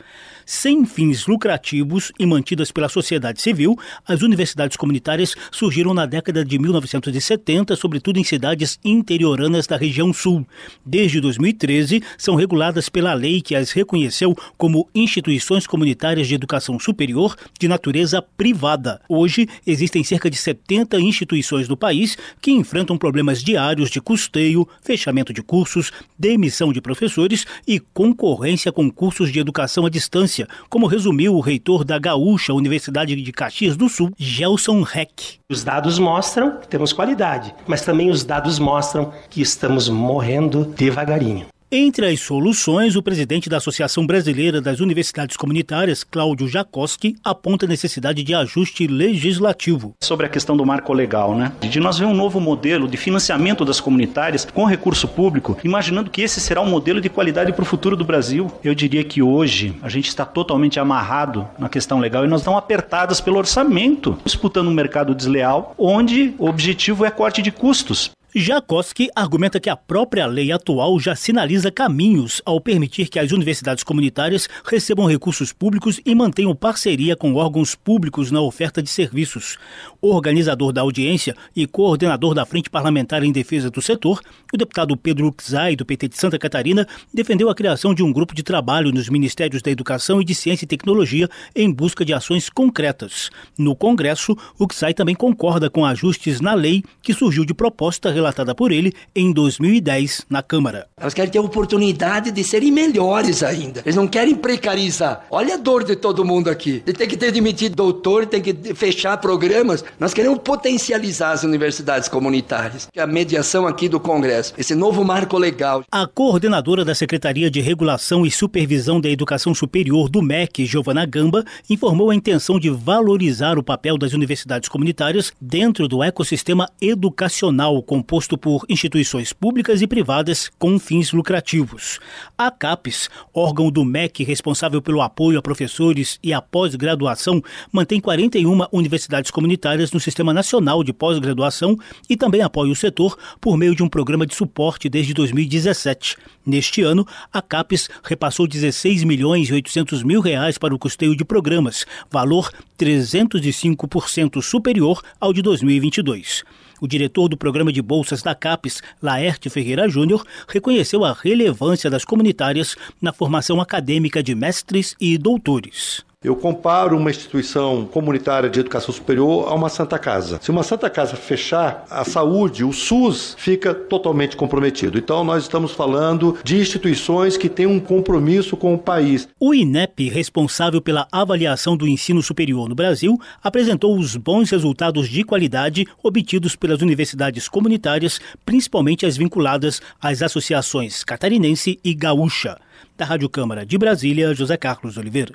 sem fins lucrativos e mantidas pela sociedade civil, as universidades comunitárias surgiram na década de 1970, sobretudo em cidades interioranas da região sul. Desde 2013, são reguladas pela lei que as reconheceu como instituições comunitárias de educação superior de natureza privada. Hoje, existem cerca de 70 instituições do país que enfrentam problemas diários de custeio, fechamento de cursos, demissão de professores e concorrência com cursos de educação à distância como resumiu o reitor da Gaúcha Universidade de Caxias do Sul, Gelson Reck. Os dados mostram que temos qualidade, mas também os dados mostram que estamos morrendo devagarinho. Entre as soluções, o presidente da Associação Brasileira das Universidades Comunitárias, Cláudio Jacoski, aponta a necessidade de ajuste legislativo. Sobre a questão do marco legal, né? De nós ver um novo modelo de financiamento das comunitárias com recurso público, imaginando que esse será um modelo de qualidade para o futuro do Brasil. Eu diria que hoje a gente está totalmente amarrado na questão legal e nós estamos apertadas pelo orçamento, disputando um mercado desleal, onde o objetivo é corte de custos. Jacoski argumenta que a própria lei atual já sinaliza caminhos ao permitir que as universidades comunitárias recebam recursos públicos e mantenham parceria com órgãos públicos na oferta de serviços. Organizador da audiência e coordenador da Frente Parlamentar em Defesa do Setor, o deputado Pedro Uxai, do PT de Santa Catarina, defendeu a criação de um grupo de trabalho nos Ministérios da Educação e de Ciência e Tecnologia em busca de ações concretas. No Congresso, Uxai também concorda com ajustes na lei que surgiu de proposta relatada por ele em 2010 na Câmara. Elas querem ter oportunidade de serem melhores ainda. Eles não querem precarizar. Olha a dor de todo mundo aqui. Tem que ter demitido doutor, tem que fechar programas. Nós queremos potencializar as universidades comunitárias. A mediação aqui do Congresso, esse novo marco legal. A coordenadora da Secretaria de Regulação e Supervisão da Educação Superior do MEC, Giovana Gamba, informou a intenção de valorizar o papel das universidades comunitárias dentro do ecossistema educacional composto composto por instituições públicas e privadas com fins lucrativos. A CAPES, órgão do MEC responsável pelo apoio a professores e a pós-graduação, mantém 41 universidades comunitárias no Sistema Nacional de Pós-Graduação e também apoia o setor por meio de um programa de suporte desde 2017. Neste ano, a CAPES repassou 16 milhões e 800 mil reais para o custeio de programas, valor 305% superior ao de 2022. O diretor do programa de bolsas da CAPES, Laerte Ferreira Júnior, reconheceu a relevância das comunitárias na formação acadêmica de mestres e doutores. Eu comparo uma instituição comunitária de educação superior a uma Santa Casa. Se uma Santa Casa fechar, a saúde, o SUS, fica totalmente comprometido. Então, nós estamos falando de instituições que têm um compromisso com o país. O INEP, responsável pela avaliação do ensino superior no Brasil, apresentou os bons resultados de qualidade obtidos pelas universidades comunitárias, principalmente as vinculadas às associações catarinense e gaúcha. Da Rádio Câmara de Brasília, José Carlos Oliveira.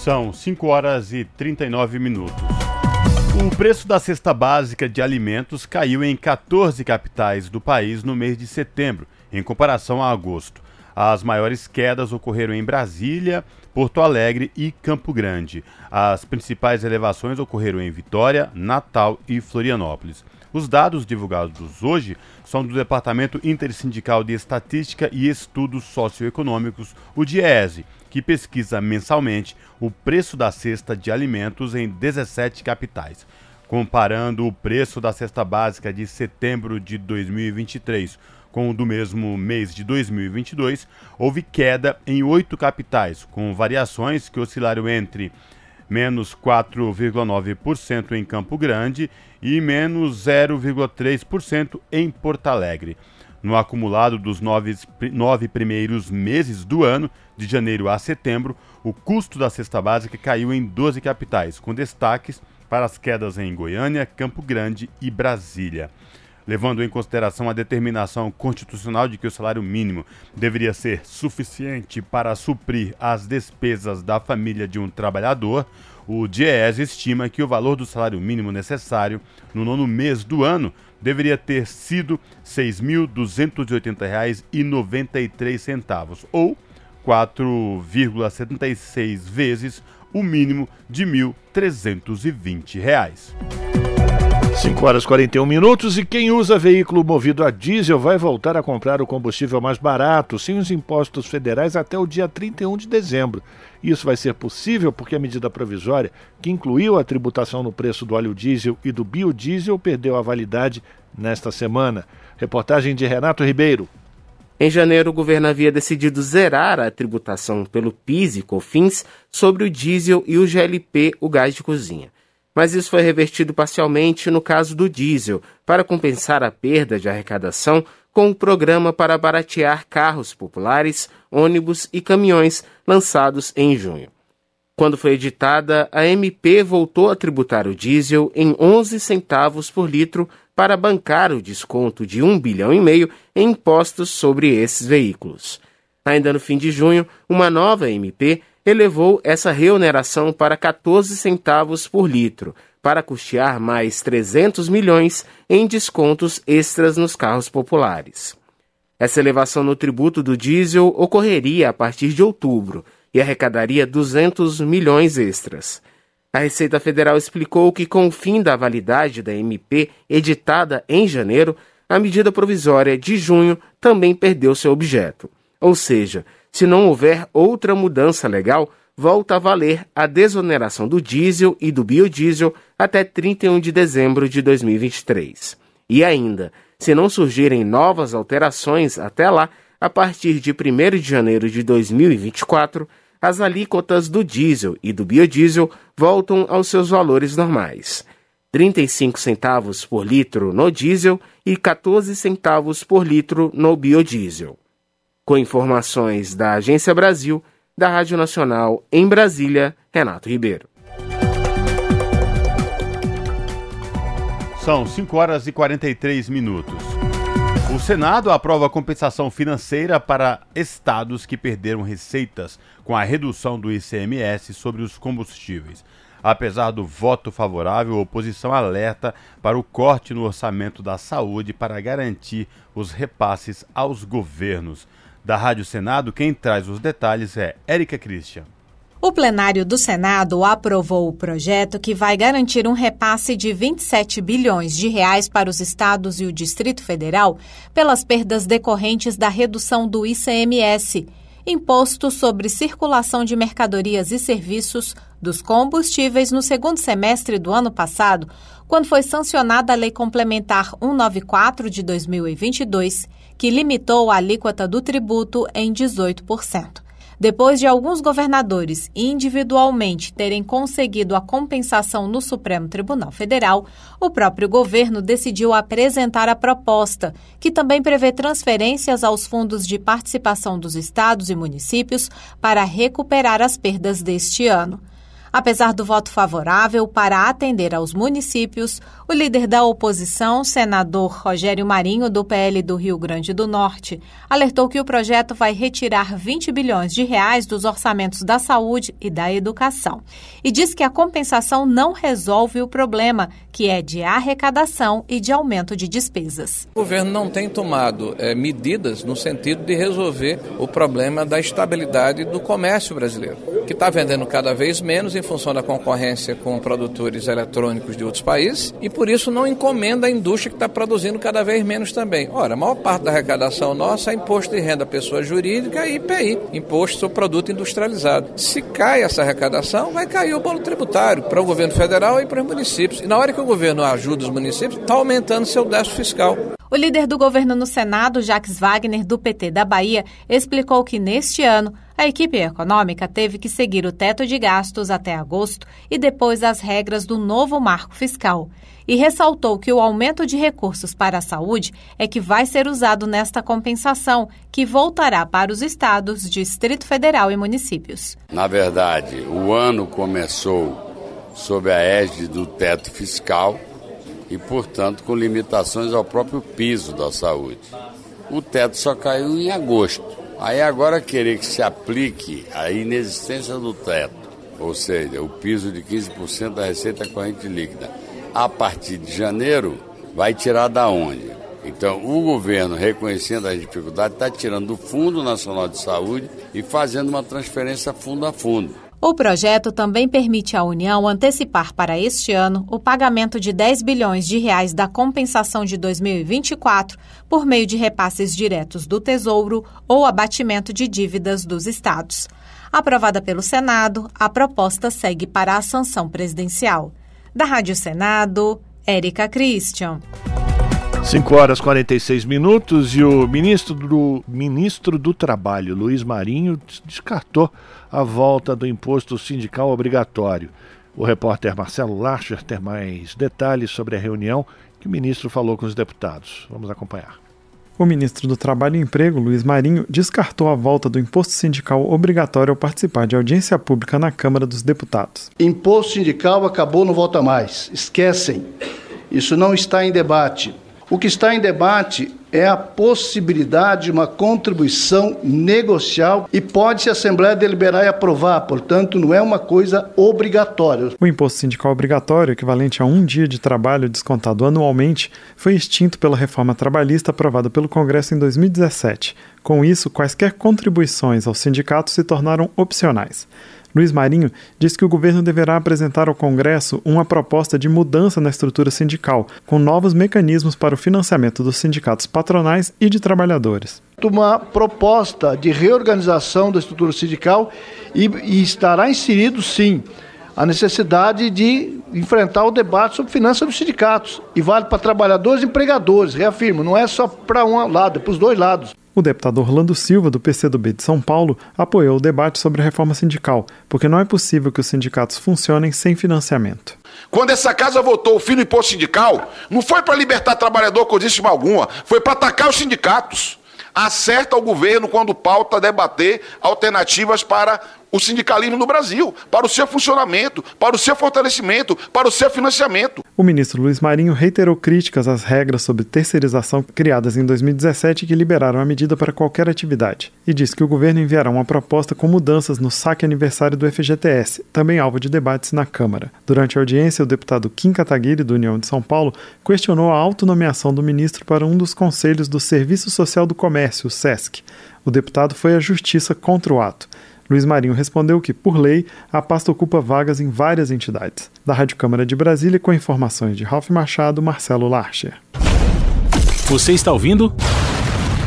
São 5 horas e 39 minutos. O preço da cesta básica de alimentos caiu em 14 capitais do país no mês de setembro, em comparação a agosto. As maiores quedas ocorreram em Brasília, Porto Alegre e Campo Grande. As principais elevações ocorreram em Vitória, Natal e Florianópolis. Os dados divulgados hoje são do Departamento Intersindical de Estatística e Estudos Socioeconômicos, o DIESE, que pesquisa mensalmente o preço da cesta de alimentos em 17 capitais. Comparando o preço da cesta básica de setembro de 2023 com o do mesmo mês de 2022, houve queda em oito capitais, com variações que oscilaram entre menos 4,9% em Campo Grande e menos 0,3% em Porto Alegre. No acumulado dos nove, nove primeiros meses do ano, de janeiro a setembro, o custo da cesta básica caiu em 12 capitais, com destaques para as quedas em Goiânia, Campo Grande e Brasília. Levando em consideração a determinação constitucional de que o salário mínimo deveria ser suficiente para suprir as despesas da família de um trabalhador, o DIEES estima que o valor do salário mínimo necessário no nono mês do ano deveria ter sido R$ 6.280,93, ou 4,76 vezes o mínimo de R$ 1.320. 5 horas e 41 minutos e quem usa veículo movido a diesel vai voltar a comprar o combustível mais barato, sem os impostos federais, até o dia 31 de dezembro. Isso vai ser possível porque a medida provisória, que incluiu a tributação no preço do óleo diesel e do biodiesel, perdeu a validade nesta semana. Reportagem de Renato Ribeiro. Em janeiro, o governo havia decidido zerar a tributação pelo PIS e COFINS sobre o diesel e o GLP, o gás de cozinha mas isso foi revertido parcialmente no caso do diesel, para compensar a perda de arrecadação com o programa para baratear carros populares, ônibus e caminhões lançados em junho. Quando foi editada, a MP voltou a tributar o diesel em 11 centavos por litro para bancar o desconto de 1 bilhão e meio em impostos sobre esses veículos. Ainda no fim de junho, uma nova MP elevou essa reoneração para 14 centavos por litro, para custear mais 300 milhões em descontos extras nos carros populares. Essa elevação no tributo do diesel ocorreria a partir de outubro e arrecadaria 200 milhões extras. A Receita Federal explicou que, com o fim da validade da MP editada em janeiro, a medida provisória de junho também perdeu seu objeto. Ou seja, se não houver outra mudança legal, volta a valer a desoneração do diesel e do biodiesel até 31 de dezembro de 2023. E ainda, se não surgirem novas alterações até lá, a partir de 1 de janeiro de 2024, as alíquotas do diesel e do biodiesel voltam aos seus valores normais. 35 centavos por litro no diesel e 14 centavos por litro no biodiesel. Com informações da Agência Brasil, da Rádio Nacional em Brasília, Renato Ribeiro. São 5 horas e 43 minutos. O Senado aprova compensação financeira para estados que perderam receitas com a redução do ICMS sobre os combustíveis. Apesar do voto favorável, a oposição alerta para o corte no orçamento da saúde para garantir os repasses aos governos. Da Rádio Senado, quem traz os detalhes é Érica Christian. O plenário do Senado aprovou o projeto que vai garantir um repasse de 27 bilhões de reais para os estados e o Distrito Federal pelas perdas decorrentes da redução do ICMS, imposto sobre circulação de mercadorias e serviços dos combustíveis no segundo semestre do ano passado, quando foi sancionada a Lei Complementar 194 de 2022, que limitou a alíquota do tributo em 18%. Depois de alguns governadores individualmente terem conseguido a compensação no Supremo Tribunal Federal, o próprio governo decidiu apresentar a proposta, que também prevê transferências aos fundos de participação dos estados e municípios para recuperar as perdas deste ano. Apesar do voto favorável para atender aos municípios, o líder da oposição, senador Rogério Marinho, do PL do Rio Grande do Norte, alertou que o projeto vai retirar 20 bilhões de reais dos orçamentos da saúde e da educação. E diz que a compensação não resolve o problema, que é de arrecadação e de aumento de despesas. O governo não tem tomado é, medidas no sentido de resolver o problema da estabilidade do comércio brasileiro, que está vendendo cada vez menos em função da concorrência com produtores eletrônicos de outros países e por isso não encomenda a indústria que está produzindo cada vez menos também. Ora, a maior parte da arrecadação nossa é imposto de renda pessoa jurídica e IPI, imposto sobre produto industrializado. Se cai essa arrecadação, vai cair o bolo tributário para o governo federal e para os municípios. E na hora que o governo ajuda os municípios, está aumentando seu déficit fiscal. O líder do governo no Senado, Jacques Wagner, do PT da Bahia, explicou que neste ano a equipe econômica teve que seguir o teto de gastos até agosto e depois as regras do novo marco fiscal. E ressaltou que o aumento de recursos para a saúde é que vai ser usado nesta compensação, que voltará para os estados, Distrito Federal e municípios. Na verdade, o ano começou sob a égide do teto fiscal e, portanto, com limitações ao próprio piso da saúde. O teto só caiu em agosto. Aí agora querer que se aplique a inexistência do teto, ou seja, o piso de 15% da receita corrente líquida, a partir de janeiro, vai tirar da onde? Então, o governo, reconhecendo as dificuldades, está tirando do Fundo Nacional de Saúde e fazendo uma transferência fundo a fundo. O projeto também permite à União antecipar para este ano o pagamento de 10 bilhões de reais da compensação de 2024 por meio de repasses diretos do Tesouro ou abatimento de dívidas dos estados. Aprovada pelo Senado, a proposta segue para a sanção presidencial. Da Rádio Senado, Érica Christian. 5 horas e 46 minutos e o ministro do, ministro do Trabalho, Luiz Marinho, descartou a volta do imposto sindical obrigatório. O repórter Marcelo Larcher tem mais detalhes sobre a reunião que o ministro falou com os deputados. Vamos acompanhar. O ministro do Trabalho e Emprego, Luiz Marinho, descartou a volta do imposto sindical obrigatório ao participar de audiência pública na Câmara dos Deputados. Imposto sindical acabou, não volta mais. Esquecem. Isso não está em debate. O que está em debate é a possibilidade de uma contribuição negocial e pode-se a Assembleia deliberar e aprovar, portanto, não é uma coisa obrigatória. O imposto sindical obrigatório, equivalente a um dia de trabalho descontado anualmente, foi extinto pela reforma trabalhista aprovada pelo Congresso em 2017. Com isso, quaisquer contribuições aos sindicatos se tornaram opcionais. Luiz Marinho diz que o governo deverá apresentar ao Congresso uma proposta de mudança na estrutura sindical, com novos mecanismos para o financiamento dos sindicatos patronais e de trabalhadores. Uma proposta de reorganização da estrutura sindical e, e estará inserido, sim, a necessidade de enfrentar o debate sobre finanças dos sindicatos. E vale para trabalhadores e empregadores, reafirmo, não é só para um lado, é para os dois lados. O deputado Orlando Silva, do PCdoB de São Paulo, apoiou o debate sobre a reforma sindical, porque não é possível que os sindicatos funcionem sem financiamento. Quando essa casa votou o fim do imposto sindical, não foi para libertar trabalhador cosíssima alguma, foi para atacar os sindicatos. Acerta o governo quando pauta debater alternativas para o sindicalismo no Brasil, para o seu funcionamento, para o seu fortalecimento, para o seu financiamento. O ministro Luiz Marinho reiterou críticas às regras sobre terceirização criadas em 2017 que liberaram a medida para qualquer atividade e disse que o governo enviará uma proposta com mudanças no saque aniversário do FGTS, também alvo de debates na Câmara. Durante a audiência, o deputado Kim Kataguiri, do União de São Paulo, questionou a autonomeação do ministro para um dos conselhos do Serviço Social do Comércio, o SESC. O deputado foi à justiça contra o ato. Luiz Marinho respondeu que, por lei, a pasta ocupa vagas em várias entidades. Da Rádio Câmara de Brasília, com informações de Ralph Machado, Marcelo Larcher. Você está ouvindo?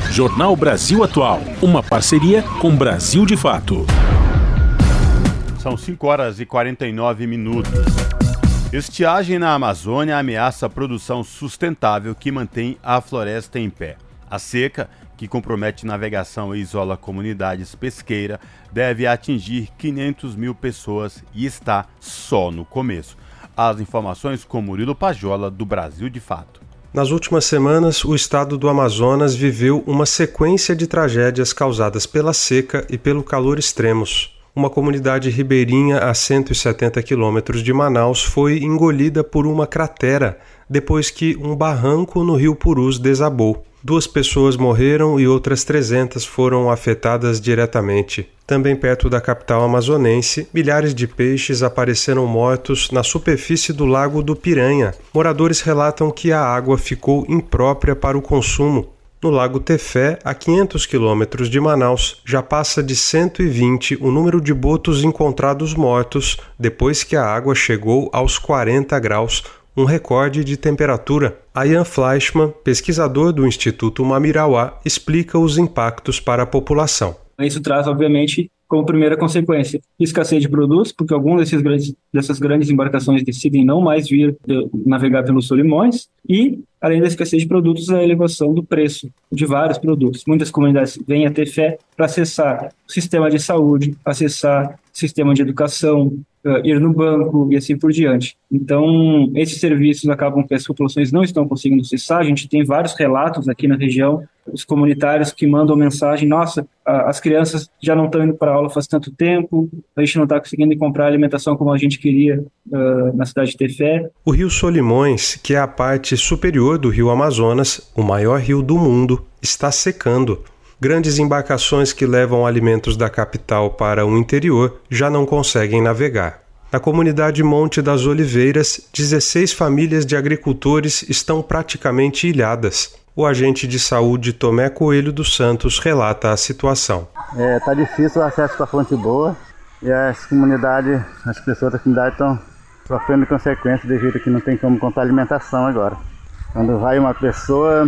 Jornal Brasil Atual, uma parceria com Brasil de Fato. São 5 horas e 49 minutos. Estiagem na Amazônia ameaça a produção sustentável que mantém a floresta em pé. A seca, que compromete navegação e isola comunidades pesqueiras, deve atingir 500 mil pessoas e está só no começo. As informações com Murilo Pajola, do Brasil de Fato. Nas últimas semanas, o estado do Amazonas viveu uma sequência de tragédias causadas pela seca e pelo calor extremos. Uma comunidade ribeirinha a 170 quilômetros de Manaus foi engolida por uma cratera depois que um barranco no rio Purus desabou. Duas pessoas morreram e outras 300 foram afetadas diretamente. Também perto da capital amazonense, milhares de peixes apareceram mortos na superfície do Lago do Piranha. Moradores relatam que a água ficou imprópria para o consumo. No Lago Tefé, a 500 quilômetros de Manaus, já passa de 120 o número de botos encontrados mortos depois que a água chegou aos 40 graus, um recorde de temperatura. Ian Fleischmann, pesquisador do Instituto Mamirauá, explica os impactos para a população. Isso traz, obviamente, como primeira consequência, escassez de produtos, porque algumas dessas grandes embarcações decidem não mais vir de, navegar pelos solimões, e, além da escassez de produtos, a elevação do preço de vários produtos. Muitas comunidades vêm a ter fé para acessar o sistema de saúde, acessar o sistema de educação, ir no banco e assim por diante. Então, esses serviços acabam que as populações não estão conseguindo acessar. A gente tem vários relatos aqui na região, os comunitários que mandam mensagem: nossa, as crianças já não estão indo para aula faz tanto tempo, a gente não está conseguindo comprar alimentação como a gente queria uh, na cidade de Tefé. O rio Solimões, que é a parte superior do rio Amazonas, o maior rio do mundo, está secando. Grandes embarcações que levam alimentos da capital para o interior já não conseguem navegar. Na comunidade Monte das Oliveiras, 16 famílias de agricultores estão praticamente ilhadas. O agente de saúde Tomé Coelho dos Santos relata a situação. É, tá difícil o acesso para fonte boa e as comunidades, as pessoas da comunidade estão sofrendo consequências devido a que não tem como comprar alimentação agora. Quando vai uma pessoa,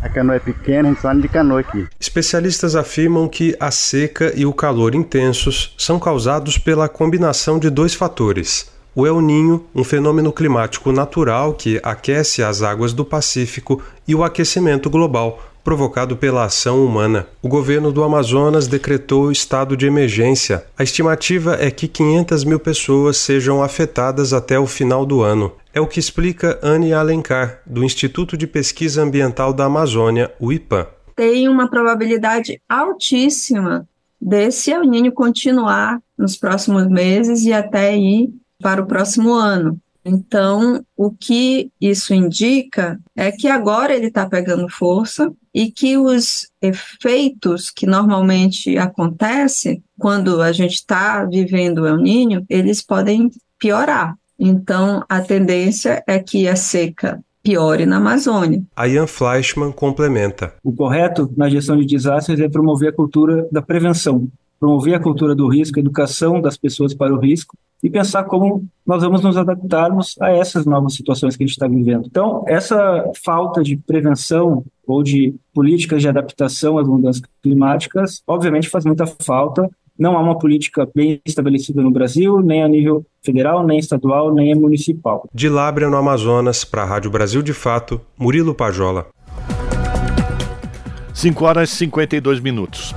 a canoa é pequena, a gente só anda de canoa aqui. Especialistas afirmam que a seca e o calor intensos são causados pela combinação de dois fatores. O El Ninho, um fenômeno climático natural que aquece as águas do Pacífico, e o aquecimento global, provocado pela ação humana. O governo do Amazonas decretou estado de emergência. A estimativa é que 500 mil pessoas sejam afetadas até o final do ano. É o que explica Anne Alencar, do Instituto de Pesquisa Ambiental da Amazônia, o. Tem uma probabilidade altíssima desse El continuar nos próximos meses e até ir para o próximo ano. Então, o que isso indica é que agora ele está pegando força e que os efeitos que normalmente acontecem quando a gente está vivendo o El Ninho, eles podem piorar. Então, a tendência é que a seca piore na Amazônia. A Ian Fleischmann complementa. O correto na gestão de desastres é promover a cultura da prevenção, promover a cultura do risco, a educação das pessoas para o risco e pensar como nós vamos nos adaptarmos a essas novas situações que a gente está vivendo. Então, essa falta de prevenção ou de políticas de adaptação às mudanças climáticas, obviamente faz muita falta. Não há uma política bem estabelecida no Brasil, nem a nível federal, nem estadual, nem municipal. De Lábrea, no Amazonas, para a Rádio Brasil de Fato, Murilo Pajola. 5 horas e 52 minutos.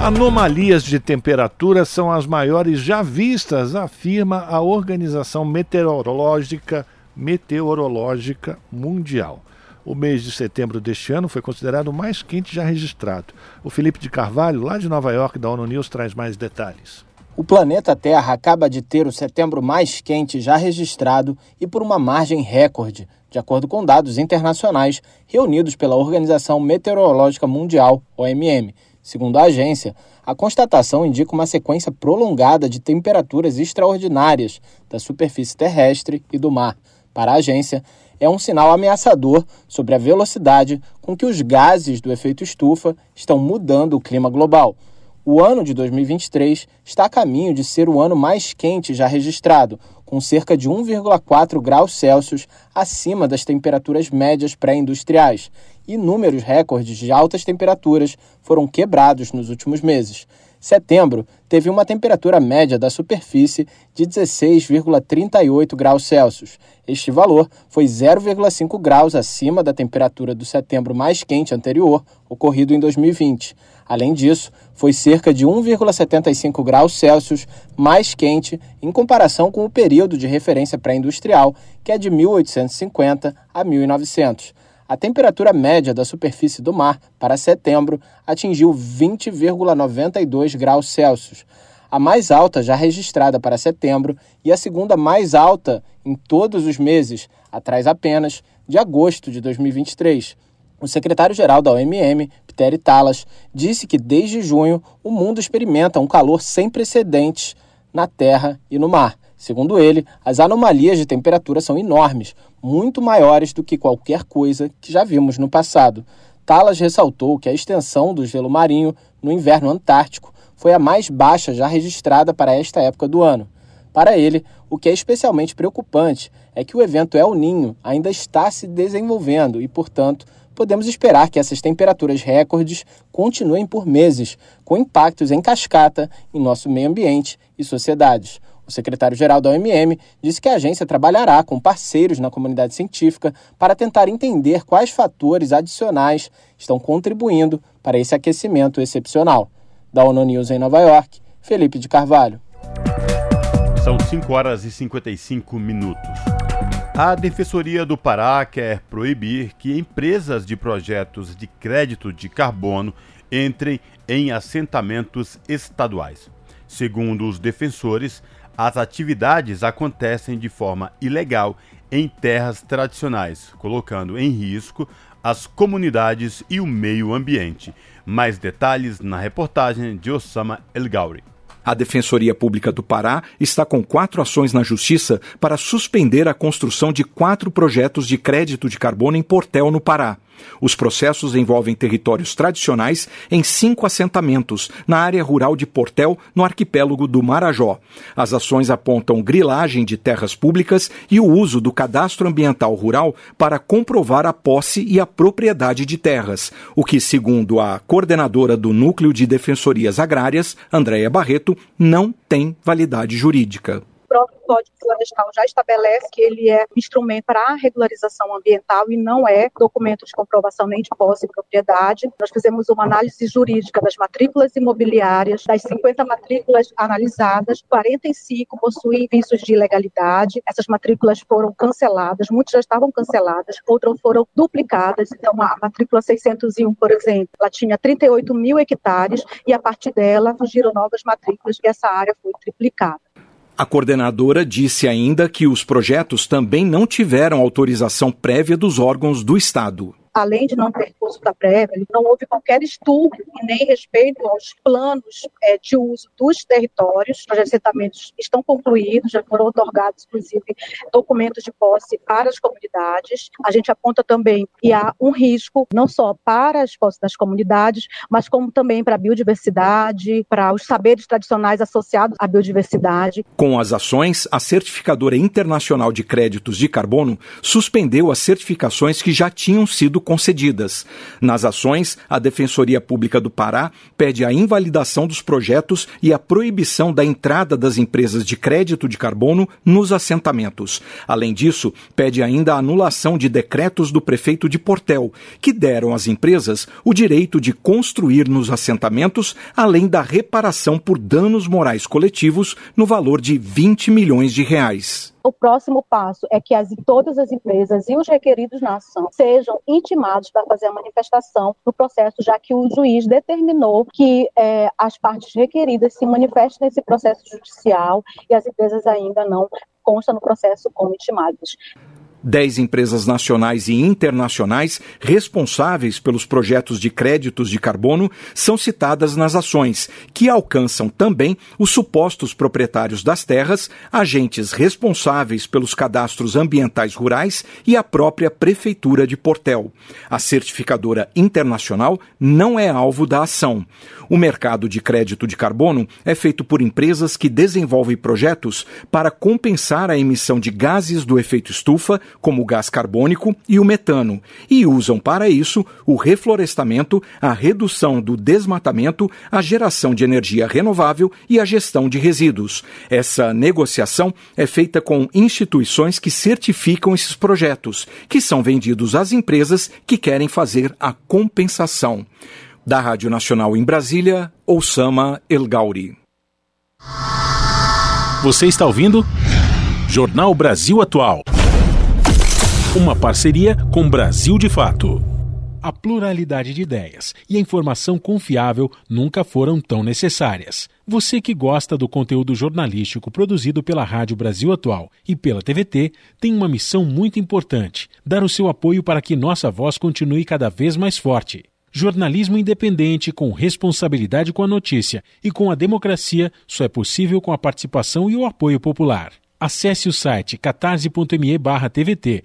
Anomalias de temperatura são as maiores já vistas, afirma a Organização Meteorológica Meteorológica Mundial. O mês de setembro deste ano foi considerado o mais quente já registrado. O Felipe de Carvalho, lá de Nova York, da ONU News, traz mais detalhes. O planeta Terra acaba de ter o setembro mais quente já registrado e por uma margem recorde, de acordo com dados internacionais reunidos pela Organização Meteorológica Mundial, OMM. Segundo a agência, a constatação indica uma sequência prolongada de temperaturas extraordinárias da superfície terrestre e do mar. Para a agência, é um sinal ameaçador sobre a velocidade com que os gases do efeito estufa estão mudando o clima global. O ano de 2023 está a caminho de ser o ano mais quente já registrado, com cerca de 1,4 graus Celsius acima das temperaturas médias pré-industriais. Inúmeros recordes de altas temperaturas foram quebrados nos últimos meses. Setembro teve uma temperatura média da superfície de 16,38 graus Celsius. Este valor foi 0,5 graus acima da temperatura do setembro mais quente anterior, ocorrido em 2020. Além disso, foi cerca de 1,75 graus Celsius mais quente em comparação com o período de referência pré-industrial, que é de 1850 a 1900 a temperatura média da superfície do mar para setembro atingiu 20,92 graus Celsius, a mais alta já registrada para setembro e a segunda mais alta em todos os meses, atrás apenas de agosto de 2023. O secretário-geral da OMM, Peter Talas, disse que desde junho o mundo experimenta um calor sem precedentes na terra e no mar. Segundo ele, as anomalias de temperatura são enormes, muito maiores do que qualquer coisa que já vimos no passado. Talas ressaltou que a extensão do gelo marinho no inverno antártico foi a mais baixa já registrada para esta época do ano. Para ele, o que é especialmente preocupante é que o evento El Ninho ainda está se desenvolvendo e, portanto, podemos esperar que essas temperaturas recordes continuem por meses, com impactos em cascata em nosso meio ambiente e sociedades. O secretário-geral da OMM disse que a agência trabalhará com parceiros na comunidade científica para tentar entender quais fatores adicionais estão contribuindo para esse aquecimento excepcional. Da ONU News em Nova York, Felipe de Carvalho. São 5 horas e 55 minutos. A Defensoria do Pará quer proibir que empresas de projetos de crédito de carbono entrem em assentamentos estaduais. Segundo os defensores, as atividades acontecem de forma ilegal em terras tradicionais, colocando em risco as comunidades e o meio ambiente. Mais detalhes na reportagem de Osama El Gauri. A Defensoria Pública do Pará está com quatro ações na Justiça para suspender a construção de quatro projetos de crédito de carbono em Portel, no Pará. Os processos envolvem territórios tradicionais em cinco assentamentos na área rural de Portel, no arquipélago do Marajó. As ações apontam grilagem de terras públicas e o uso do cadastro ambiental rural para comprovar a posse e a propriedade de terras, o que, segundo a coordenadora do Núcleo de Defensorias Agrárias, Andréia Barreto, não tem validade jurídica próprio Código Florestal já estabelece que ele é instrumento para a regularização ambiental e não é documento de comprovação nem de posse e propriedade. Nós fizemos uma análise jurídica das matrículas imobiliárias, das 50 matrículas analisadas, 45 possuem vícios de ilegalidade. Essas matrículas foram canceladas, muitas já estavam canceladas, outras foram duplicadas. Então, a matrícula 601, por exemplo, ela tinha 38 mil hectares e a partir dela surgiram novas matrículas e essa área foi triplicada. A coordenadora disse ainda que os projetos também não tiveram autorização prévia dos órgãos do Estado além de não ter da prévia, não houve qualquer estudo e nem respeito aos planos é, de uso dos territórios. Os assentamentos estão concluídos, já foram otorgados, inclusive, documentos de posse para as comunidades. A gente aponta também que há um risco não só para as posses das comunidades, mas como também para a biodiversidade, para os saberes tradicionais associados à biodiversidade. Com as ações, a Certificadora Internacional de Créditos de Carbono suspendeu as certificações que já tinham sido concedidas. Nas ações, a Defensoria Pública do Pará pede a invalidação dos projetos e a proibição da entrada das empresas de crédito de carbono nos assentamentos. Além disso, pede ainda a anulação de decretos do prefeito de Portel, que deram às empresas o direito de construir nos assentamentos, além da reparação por danos morais coletivos no valor de 20 milhões de reais. O próximo passo é que as, todas as empresas e os requeridos na ação sejam intimados para fazer a manifestação no processo, já que o juiz determinou que é, as partes requeridas se manifestem nesse processo judicial e as empresas ainda não constam no processo como intimadas. Dez empresas nacionais e internacionais responsáveis pelos projetos de créditos de carbono são citadas nas ações, que alcançam também os supostos proprietários das terras, agentes responsáveis pelos cadastros ambientais rurais e a própria Prefeitura de Portel. A certificadora internacional não é alvo da ação. O mercado de crédito de carbono é feito por empresas que desenvolvem projetos para compensar a emissão de gases do efeito estufa como o gás carbônico e o metano, e usam para isso o reflorestamento, a redução do desmatamento, a geração de energia renovável e a gestão de resíduos. Essa negociação é feita com instituições que certificam esses projetos, que são vendidos às empresas que querem fazer a compensação. Da Rádio Nacional em Brasília, Oussama El Gauri. Você está ouvindo? Jornal Brasil Atual. Uma parceria com Brasil de Fato. A pluralidade de ideias e a informação confiável nunca foram tão necessárias. Você que gosta do conteúdo jornalístico produzido pela Rádio Brasil Atual e pela TVT tem uma missão muito importante: dar o seu apoio para que nossa voz continue cada vez mais forte. Jornalismo independente, com responsabilidade com a notícia e com a democracia, só é possível com a participação e o apoio popular. Acesse o site catarse.me TVT,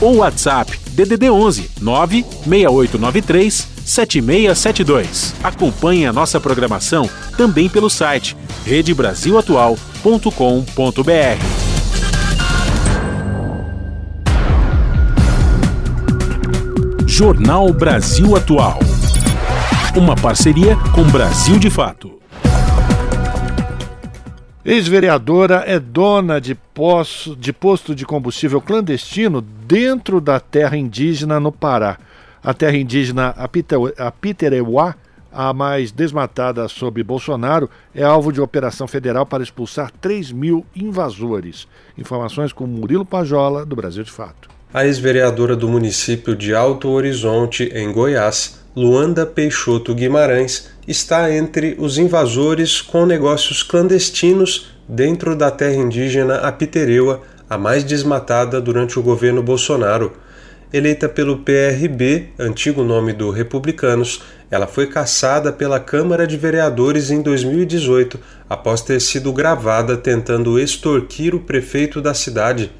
ou WhatsApp DDD 11 96893 7672. Acompanhe a nossa programação também pelo site redebrasilatual.com.br. Jornal Brasil Atual. Uma parceria com Brasil de Fato. Ex-vereadora é dona de, poço, de posto de combustível clandestino dentro da terra indígena no Pará. A terra indígena Apitereuá, a mais desmatada sob Bolsonaro, é alvo de operação federal para expulsar 3 mil invasores. Informações com Murilo Pajola, do Brasil de Fato. A ex-vereadora do município de Alto Horizonte, em Goiás, Luanda Peixoto Guimarães, está entre os invasores com negócios clandestinos dentro da terra indígena Apitereua, a mais desmatada durante o governo Bolsonaro. Eleita pelo PRB, antigo nome do Republicanos, ela foi caçada pela Câmara de Vereadores em 2018, após ter sido gravada tentando extorquir o prefeito da cidade.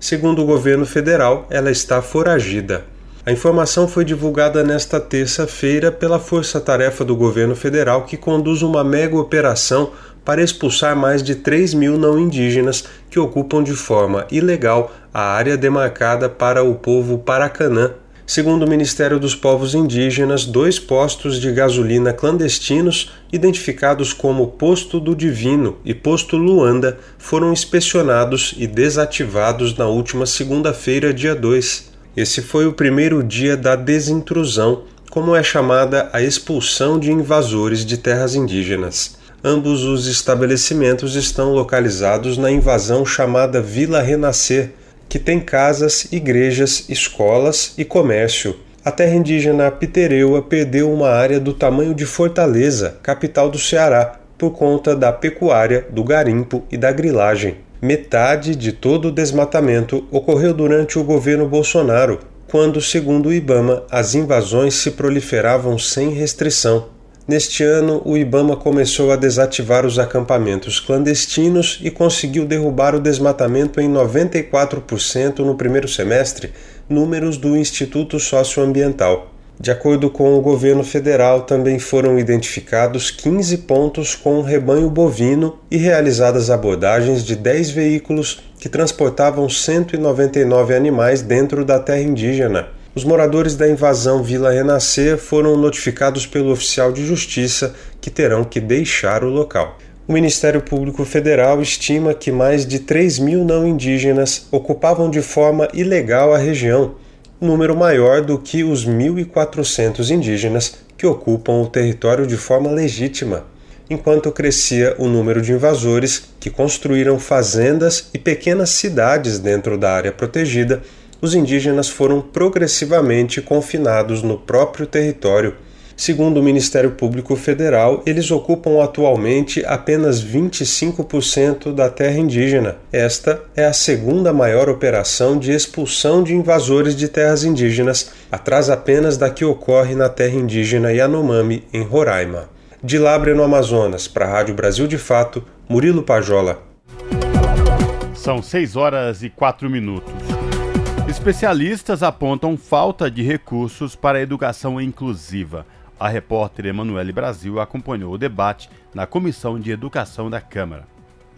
Segundo o governo federal, ela está foragida. A informação foi divulgada nesta terça-feira pela Força Tarefa do Governo Federal, que conduz uma mega operação para expulsar mais de 3 mil não indígenas que ocupam de forma ilegal a área demarcada para o povo Paracanã. Segundo o Ministério dos Povos Indígenas, dois postos de gasolina clandestinos, identificados como Posto do Divino e Posto Luanda, foram inspecionados e desativados na última segunda-feira, dia 2. Esse foi o primeiro dia da desintrusão, como é chamada a expulsão de invasores de terras indígenas. Ambos os estabelecimentos estão localizados na invasão chamada Vila Renascer, que tem casas, igrejas, escolas e comércio. A terra indígena Pitereua perdeu uma área do tamanho de Fortaleza, capital do Ceará, por conta da pecuária, do garimpo e da grilagem. Metade de todo o desmatamento ocorreu durante o governo Bolsonaro, quando, segundo o Ibama, as invasões se proliferavam sem restrição. Neste ano, o Ibama começou a desativar os acampamentos clandestinos e conseguiu derrubar o desmatamento em 94% no primeiro semestre, números do Instituto Socioambiental. De acordo com o governo federal, também foram identificados 15 pontos com rebanho bovino e realizadas abordagens de 10 veículos que transportavam 199 animais dentro da terra indígena. Os moradores da invasão Vila Renascer foram notificados pelo oficial de justiça que terão que deixar o local. O Ministério Público Federal estima que mais de 3 mil não indígenas ocupavam de forma ilegal a região número maior do que os 1.400 indígenas que ocupam o território de forma legítima, enquanto crescia o número de invasores que construíram fazendas e pequenas cidades dentro da área protegida, os indígenas foram progressivamente confinados no próprio território. Segundo o Ministério Público Federal, eles ocupam atualmente apenas 25% da terra indígena. Esta é a segunda maior operação de expulsão de invasores de terras indígenas, atrás apenas da que ocorre na terra indígena Yanomami, em Roraima. De Lábrea, no Amazonas, para a Rádio Brasil de Fato, Murilo Pajola. São 6 horas e 4 minutos. Especialistas apontam falta de recursos para a educação inclusiva. A repórter Emanuele Brasil acompanhou o debate na Comissão de Educação da Câmara.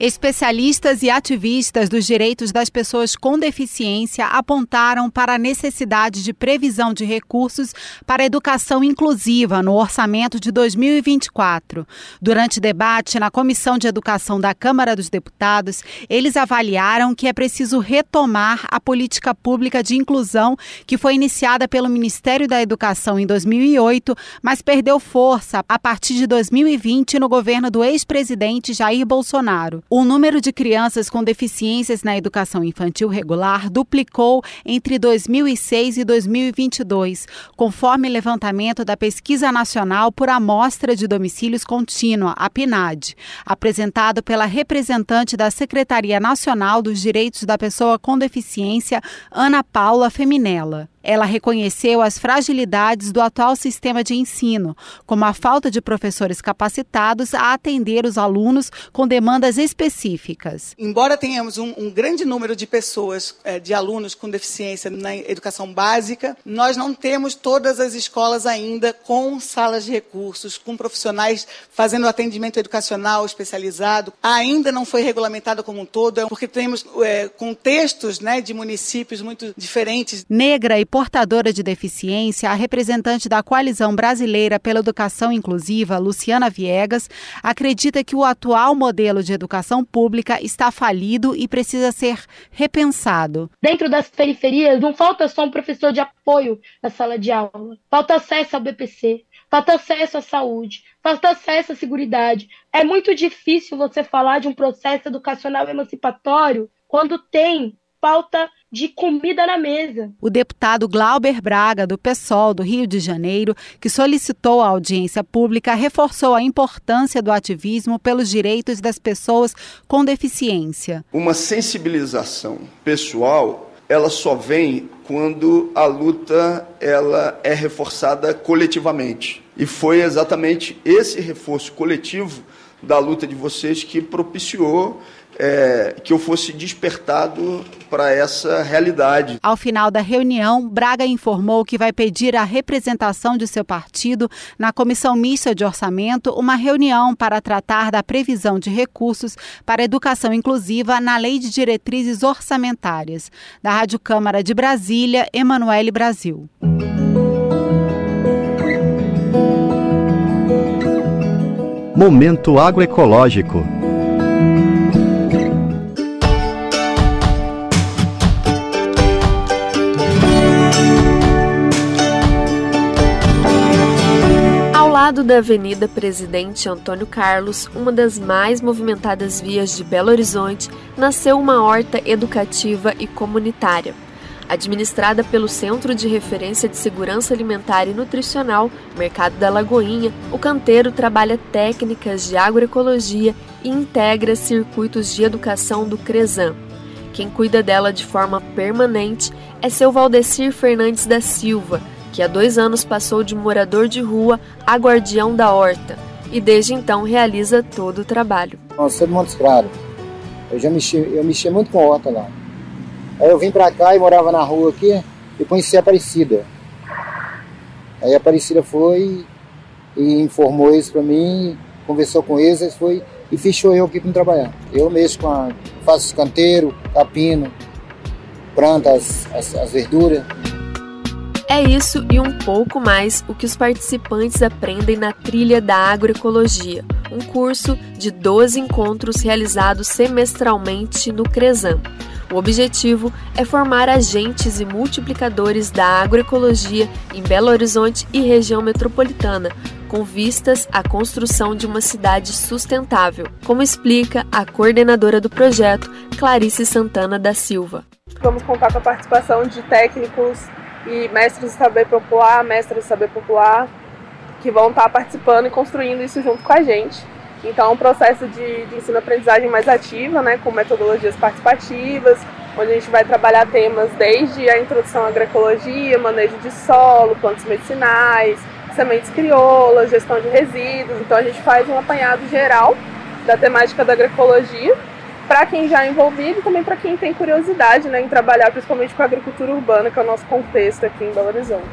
Especialistas e ativistas dos direitos das pessoas com deficiência apontaram para a necessidade de previsão de recursos para educação inclusiva no orçamento de 2024. Durante debate na Comissão de Educação da Câmara dos Deputados, eles avaliaram que é preciso retomar a política pública de inclusão que foi iniciada pelo Ministério da Educação em 2008, mas perdeu força a partir de 2020 no governo do ex-presidente Jair Bolsonaro. O número de crianças com deficiências na educação infantil regular duplicou entre 2006 e 2022, conforme levantamento da Pesquisa Nacional por Amostra de Domicílios Contínua, a PNAD, apresentado pela representante da Secretaria Nacional dos Direitos da Pessoa com Deficiência, Ana Paula Feminella. Ela reconheceu as fragilidades do atual sistema de ensino, como a falta de professores capacitados a atender os alunos com demandas específicas. Embora tenhamos um, um grande número de pessoas, é, de alunos com deficiência na educação básica, nós não temos todas as escolas ainda com salas de recursos, com profissionais fazendo atendimento educacional especializado. Ainda não foi regulamentado como um todo, porque temos é, contextos né, de municípios muito diferentes. Negra e portadora de deficiência, a representante da Coalizão Brasileira pela Educação Inclusiva, Luciana Viegas, acredita que o atual modelo de educação pública está falido e precisa ser repensado. Dentro das periferias, não falta só um professor de apoio na sala de aula, falta acesso ao BPC, falta acesso à saúde, falta acesso à segurança. É muito difícil você falar de um processo educacional emancipatório quando tem falta de comida na mesa. O deputado Glauber Braga, do PSOL do Rio de Janeiro, que solicitou a audiência pública, reforçou a importância do ativismo pelos direitos das pessoas com deficiência. Uma sensibilização pessoal, ela só vem quando a luta ela é reforçada coletivamente. E foi exatamente esse reforço coletivo da luta de vocês que propiciou é, que eu fosse despertado para essa realidade. Ao final da reunião, Braga informou que vai pedir à representação de seu partido na Comissão Mista de Orçamento uma reunião para tratar da previsão de recursos para educação inclusiva na Lei de Diretrizes Orçamentárias. Da Rádio Câmara de Brasília, Emanuele Brasil. Momento agroecológico. Lado da Avenida Presidente Antônio Carlos, uma das mais movimentadas vias de Belo Horizonte, nasceu uma horta educativa e comunitária. Administrada pelo Centro de Referência de Segurança Alimentar e Nutricional, Mercado da Lagoinha, o canteiro trabalha técnicas de agroecologia e integra circuitos de educação do CRESAM. Quem cuida dela de forma permanente é seu Valdecir Fernandes da Silva, que há dois anos passou de morador de rua a guardião da horta e desde então realiza todo o trabalho. Nossa, sou de Montes Claros. Eu já mexi, eu mexia muito com horta lá. Aí eu vim pra cá e morava na rua aqui e conheci a Aparecida. Aí a Aparecida foi e informou isso pra mim, conversou com eles, foi e fechou eu aqui para trabalhar. Eu mesmo com a, faço canteiro, capino, planta as, as, as verduras. É isso e um pouco mais o que os participantes aprendem na Trilha da Agroecologia, um curso de 12 encontros realizados semestralmente no CRESAM. O objetivo é formar agentes e multiplicadores da agroecologia em Belo Horizonte e região metropolitana, com vistas à construção de uma cidade sustentável, como explica a coordenadora do projeto, Clarice Santana da Silva. Vamos contar com a participação de técnicos e mestres de saber popular, mestres de saber popular, que vão estar participando e construindo isso junto com a gente. Então, é um processo de, de ensino-aprendizagem mais ativa, né, com metodologias participativas, onde a gente vai trabalhar temas desde a introdução à agroecologia, manejo de solo, plantas medicinais, sementes crioulas, gestão de resíduos. Então, a gente faz um apanhado geral da temática da agroecologia para quem já é envolvido e também para quem tem curiosidade né, em trabalhar principalmente com a agricultura urbana, que é o nosso contexto aqui em Belo Horizonte.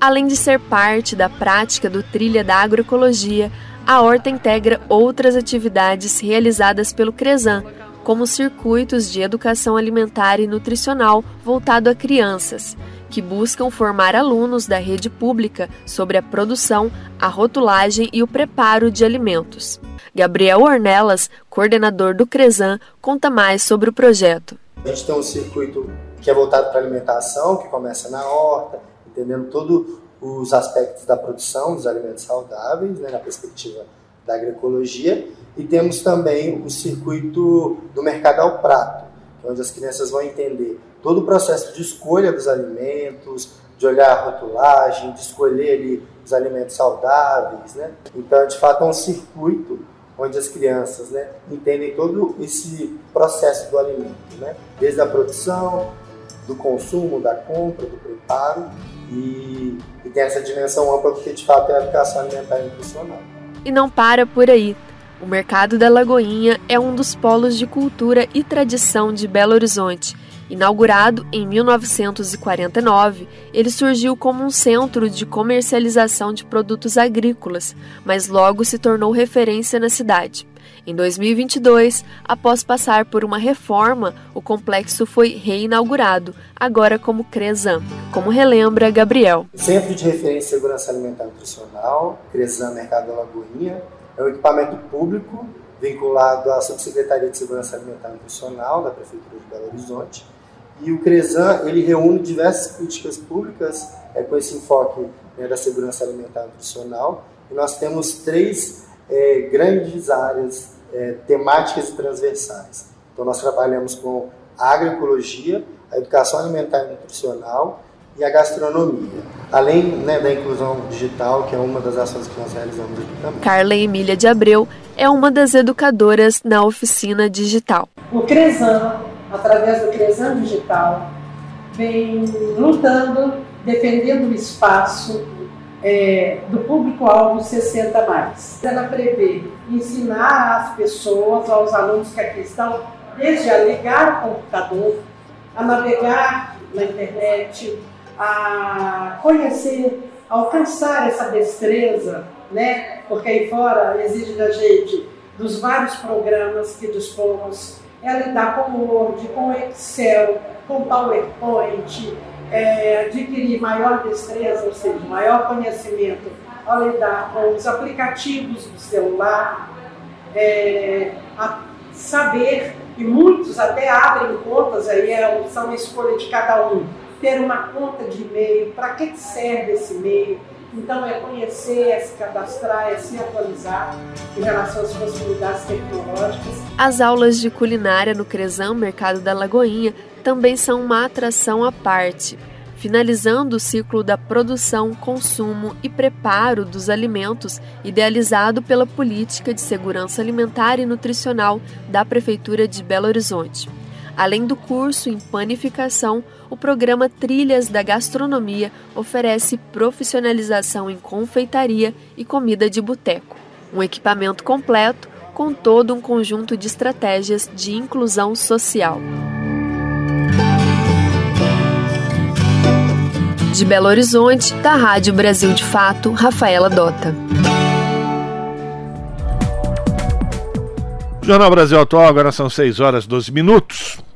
Além de ser parte da prática do Trilha da Agroecologia, a Horta integra outras atividades realizadas pelo CRESAM, como circuitos de educação alimentar e nutricional voltado a crianças, que buscam formar alunos da rede pública sobre a produção, a rotulagem e o preparo de alimentos. Gabriel Ornelas, coordenador do CRESAM, conta mais sobre o projeto. A gente tem um circuito que é voltado para alimentação, que começa na horta, entendendo todos os aspectos da produção dos alimentos saudáveis, né, na perspectiva da agroecologia, e temos também o circuito do mercado ao prato, onde as crianças vão entender todo o processo de escolha dos alimentos, de olhar a rotulagem, de escolher ali os alimentos saudáveis, né? Então, de fato, é um circuito onde as crianças, né, entendem todo esse processo do alimento, né? Desde a produção, do consumo, da compra, do preparo e, e tem essa dimensão ampla porque de fato é a educação alimentar e nutricional. E não para por aí. O Mercado da Lagoinha é um dos polos de cultura e tradição de Belo Horizonte. Inaugurado em 1949, ele surgiu como um centro de comercialização de produtos agrícolas, mas logo se tornou referência na cidade. Em 2022, após passar por uma reforma, o complexo foi reinaugurado, agora como Cresan, como relembra Gabriel. Centro de Referência em Segurança Alimentar e Nutricional, Cresan Mercado da Lagoinha, é um equipamento público vinculado à Subsecretaria de Segurança Alimentar e Nutricional da Prefeitura de Belo Horizonte. E o CRESAM ele reúne diversas políticas públicas é, com esse enfoque né, da segurança alimentar e nutricional. E nós temos três é, grandes áreas é, temáticas e transversais. Então, nós trabalhamos com a agroecologia, a educação alimentar e nutricional e a gastronomia, além né, da inclusão digital, que é uma das ações que nós realizamos aqui também. Carla Emília de Abreu é uma das educadoras na oficina digital. O CRESAM, através do CRESAM Digital, vem lutando, defendendo o espaço é, do público-alvo 60 mais. Ela prevê ensinar as pessoas, aos alunos que aqui estão, desde a ligar o computador, a navegar na internet, a conhecer, a alcançar essa destreza, né? Porque aí fora exige da gente, dos vários programas que dispomos, é lidar com o Word, com Excel, com PowerPoint, é, adquirir maior destreza, ou seja, maior conhecimento ao lidar com os aplicativos do celular, é, saber, e muitos até abrem contas, aí é, uma escolha de cada um, ter uma conta de e-mail, para que serve esse e-mail. Então, é conhecer, é se cadastrar, é se atualizar em relação às possibilidades tecnológicas. As aulas de culinária no Cresão Mercado da Lagoinha também são uma atração à parte, finalizando o ciclo da produção, consumo e preparo dos alimentos idealizado pela Política de Segurança Alimentar e Nutricional da Prefeitura de Belo Horizonte. Além do curso em panificação, o programa Trilhas da Gastronomia oferece profissionalização em confeitaria e comida de boteco. Um equipamento completo com todo um conjunto de estratégias de inclusão social. De Belo Horizonte, da Rádio Brasil de Fato, Rafaela Dota. Jornal Brasil Atual, agora são 6 horas e 12 minutos.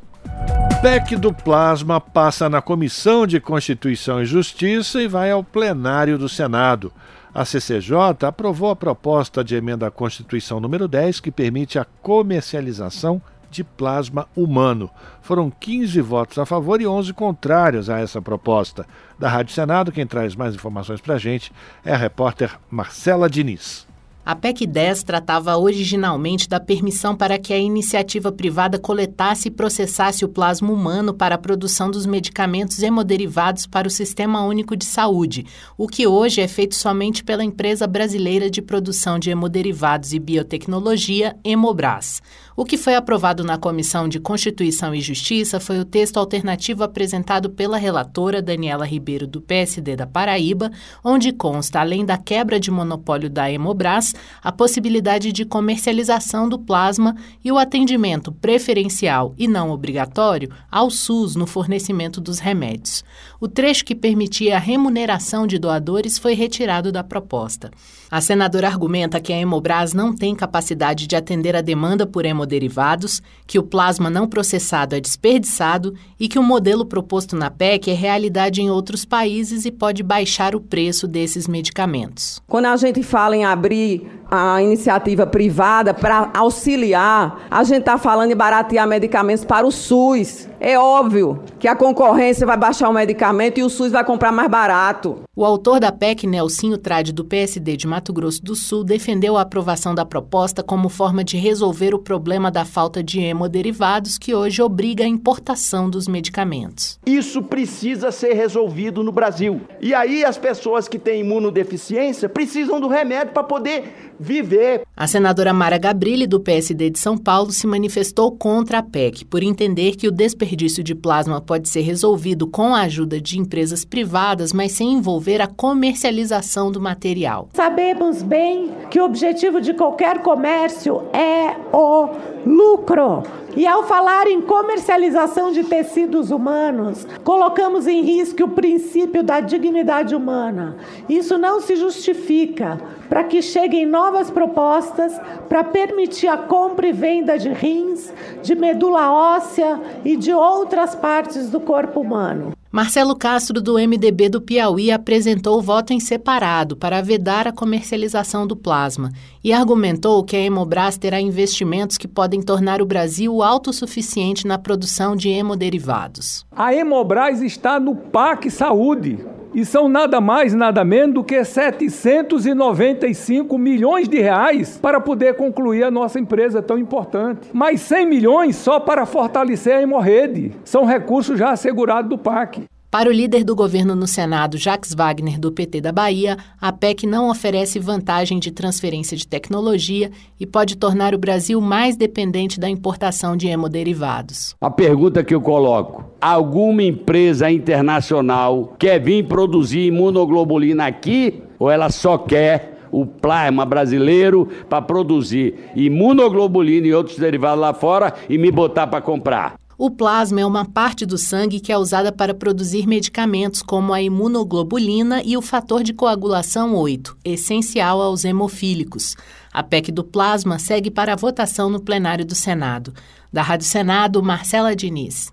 PEC do Plasma passa na Comissão de Constituição e Justiça e vai ao plenário do Senado. A CCJ aprovou a proposta de emenda à Constituição número 10 que permite a comercialização de plasma humano. Foram 15 votos a favor e 11 contrários a essa proposta. Da Rádio Senado, quem traz mais informações para a gente é a repórter Marcela Diniz. A PEC 10 tratava originalmente da permissão para que a iniciativa privada coletasse e processasse o plasma humano para a produção dos medicamentos hemoderivados para o Sistema Único de Saúde, o que hoje é feito somente pela empresa brasileira de produção de hemoderivados e biotecnologia, Hemobras. O que foi aprovado na Comissão de Constituição e Justiça foi o texto alternativo apresentado pela relatora Daniela Ribeiro, do PSD da Paraíba, onde consta, além da quebra de monopólio da Hemobras, a possibilidade de comercialização do plasma e o atendimento preferencial e não obrigatório ao SUS no fornecimento dos remédios. O trecho que permitia a remuneração de doadores foi retirado da proposta. A senadora argumenta que a Hemobras não tem capacidade de atender a demanda por hemoderivados, que o plasma não processado é desperdiçado e que o modelo proposto na PEC é realidade em outros países e pode baixar o preço desses medicamentos. Quando a gente fala em abrir a iniciativa privada para auxiliar, a gente está falando em baratear medicamentos para o SUS. É óbvio que a concorrência vai baixar o medicamento e o SUS vai comprar mais barato. O autor da PEC, Nelsinho Trade, do PSD de Mato Grosso do Sul, defendeu a aprovação da proposta como forma de resolver o problema da falta de hemoderivados que hoje obriga a importação dos medicamentos. Isso precisa ser resolvido no Brasil. E aí as pessoas que têm imunodeficiência precisam do remédio para poder viver. A senadora Mara Gabrilli, do PSD de São Paulo, se manifestou contra a PEC por entender que o desperdício de plasma pode ser resolvido com a ajuda de empresas privadas, mas sem envolver a comercialização do material. Sabemos bem que o objetivo de qualquer comércio é o lucro. E ao falar em comercialização de tecidos humanos, colocamos em risco o princípio da dignidade humana. Isso não se justifica para que cheguem novas propostas para permitir a compra e venda de rins, de medula óssea e de outras partes do corpo humano. Marcelo Castro, do MDB do Piauí, apresentou o voto em separado para vedar a comercialização do plasma e argumentou que a Hemobras terá investimentos que podem tornar o Brasil autossuficiente na produção de hemoderivados. A Hemobras está no PAC Saúde e são nada mais, nada menos do que 795 milhões de reais para poder concluir a nossa empresa tão importante. Mais 100 milhões só para fortalecer a hemorrede. São recursos já assegurados do PAC. Para o líder do governo no Senado, Jacques Wagner, do PT da Bahia, a PEC não oferece vantagem de transferência de tecnologia e pode tornar o Brasil mais dependente da importação de hemoderivados. A pergunta que eu coloco: alguma empresa internacional quer vir produzir imunoglobulina aqui ou ela só quer o plasma brasileiro para produzir imunoglobulina e outros derivados lá fora e me botar para comprar? O plasma é uma parte do sangue que é usada para produzir medicamentos como a imunoglobulina e o fator de coagulação 8, essencial aos hemofílicos. A PEC do plasma segue para a votação no plenário do Senado. Da Rádio Senado, Marcela Diniz.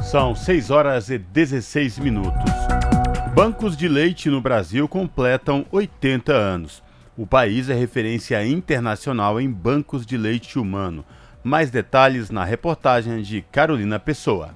São 6 horas e 16 minutos. Bancos de leite no Brasil completam 80 anos. O país é referência internacional em bancos de leite humano. Mais detalhes na reportagem de Carolina Pessoa.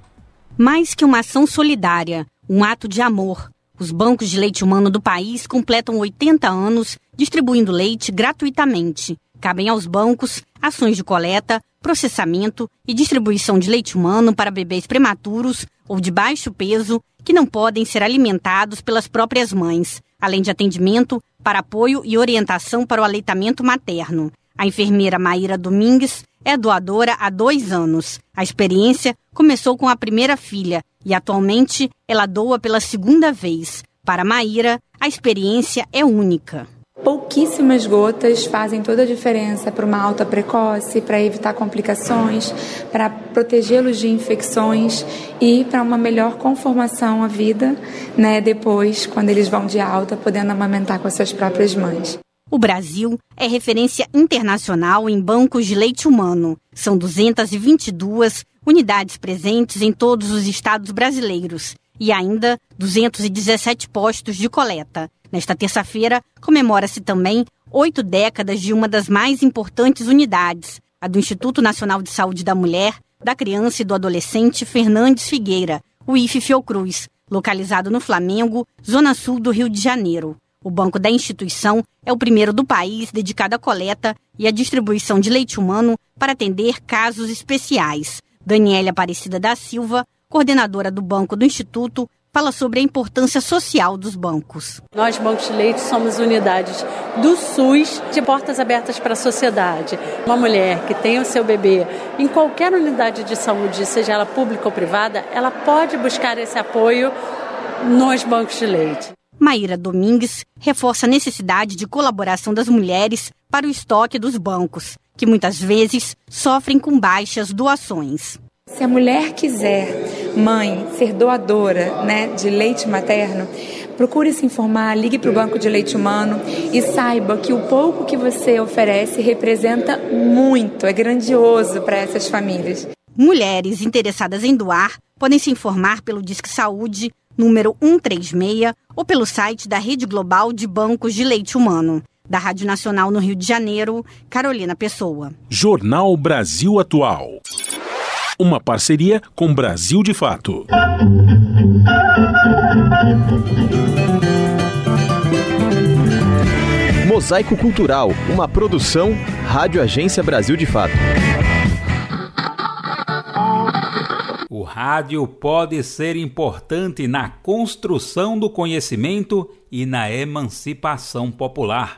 Mais que uma ação solidária, um ato de amor. Os bancos de leite humano do país completam 80 anos distribuindo leite gratuitamente. Cabem aos bancos ações de coleta, processamento e distribuição de leite humano para bebês prematuros ou de baixo peso que não podem ser alimentados pelas próprias mães, além de atendimento para apoio e orientação para o aleitamento materno. A enfermeira Maíra Domingues é doadora há dois anos. A experiência começou com a primeira filha e atualmente ela doa pela segunda vez. Para Maíra, a experiência é única. Pouquíssimas gotas fazem toda a diferença para uma alta precoce, para evitar complicações, para protegê-los de infecções e para uma melhor conformação à vida, né, depois, quando eles vão de alta, podendo amamentar com as suas próprias mães. O Brasil é referência internacional em bancos de leite humano. São 222 unidades presentes em todos os estados brasileiros e ainda 217 postos de coleta. Nesta terça-feira, comemora-se também oito décadas de uma das mais importantes unidades, a do Instituto Nacional de Saúde da Mulher, da Criança e do Adolescente Fernandes Figueira, o IFE Fiocruz, localizado no Flamengo, zona sul do Rio de Janeiro. O banco da instituição é o primeiro do país dedicado à coleta e à distribuição de leite humano para atender casos especiais. Daniela Aparecida da Silva, coordenadora do Banco do Instituto, fala sobre a importância social dos bancos. Nós, bancos de leite, somos unidades do SUS de portas abertas para a sociedade. Uma mulher que tem o seu bebê em qualquer unidade de saúde, seja ela pública ou privada, ela pode buscar esse apoio nos bancos de leite. Maíra Domingues reforça a necessidade de colaboração das mulheres para o estoque dos bancos, que muitas vezes sofrem com baixas doações. Se a mulher quiser, mãe, ser doadora né, de leite materno, procure se informar, ligue para o Banco de Leite Humano e saiba que o pouco que você oferece representa muito, é grandioso para essas famílias. Mulheres interessadas em doar podem se informar pelo Disque Saúde número 136, ou pelo site da Rede Global de Bancos de Leite Humano. Da Rádio Nacional no Rio de Janeiro, Carolina Pessoa. Jornal Brasil Atual. Uma parceria com Brasil de Fato. Mosaico Cultural, uma produção Rádio Agência Brasil de Fato. O rádio pode ser importante na construção do conhecimento e na emancipação popular.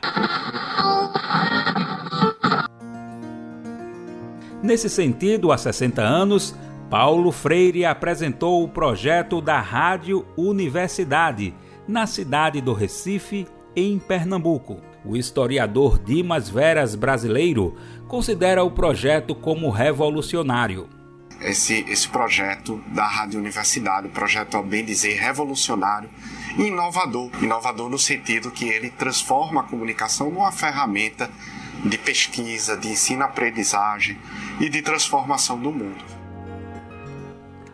Nesse sentido, há 60 anos, Paulo Freire apresentou o projeto da Rádio Universidade, na cidade do Recife, em Pernambuco. O historiador Dimas Veras brasileiro considera o projeto como revolucionário esse, esse projeto da Rádio Universidade, um projeto, a bem dizer, revolucionário e inovador. Inovador no sentido que ele transforma a comunicação numa ferramenta de pesquisa, de ensino-aprendizagem e de transformação do mundo.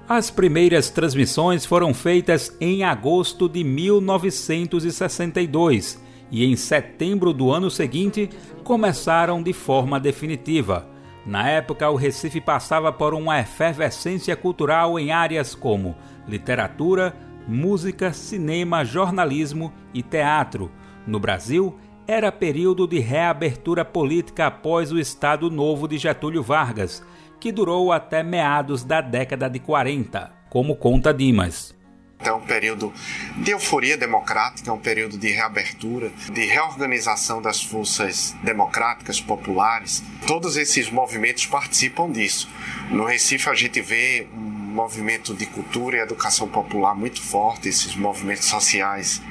As primeiras transmissões foram feitas em agosto de 1962 e em setembro do ano seguinte começaram de forma definitiva na época, o Recife passava por uma efervescência cultural em áreas como literatura, música, cinema, jornalismo e teatro. No Brasil, era período de reabertura política após o Estado Novo de Getúlio Vargas, que durou até meados da década de 40, como conta Dimas. É um período de euforia democrática, é um período de reabertura, de reorganização das forças democráticas populares. Todos esses movimentos participam disso. No Recife a gente vê um movimento de cultura e educação popular muito forte, esses movimentos sociais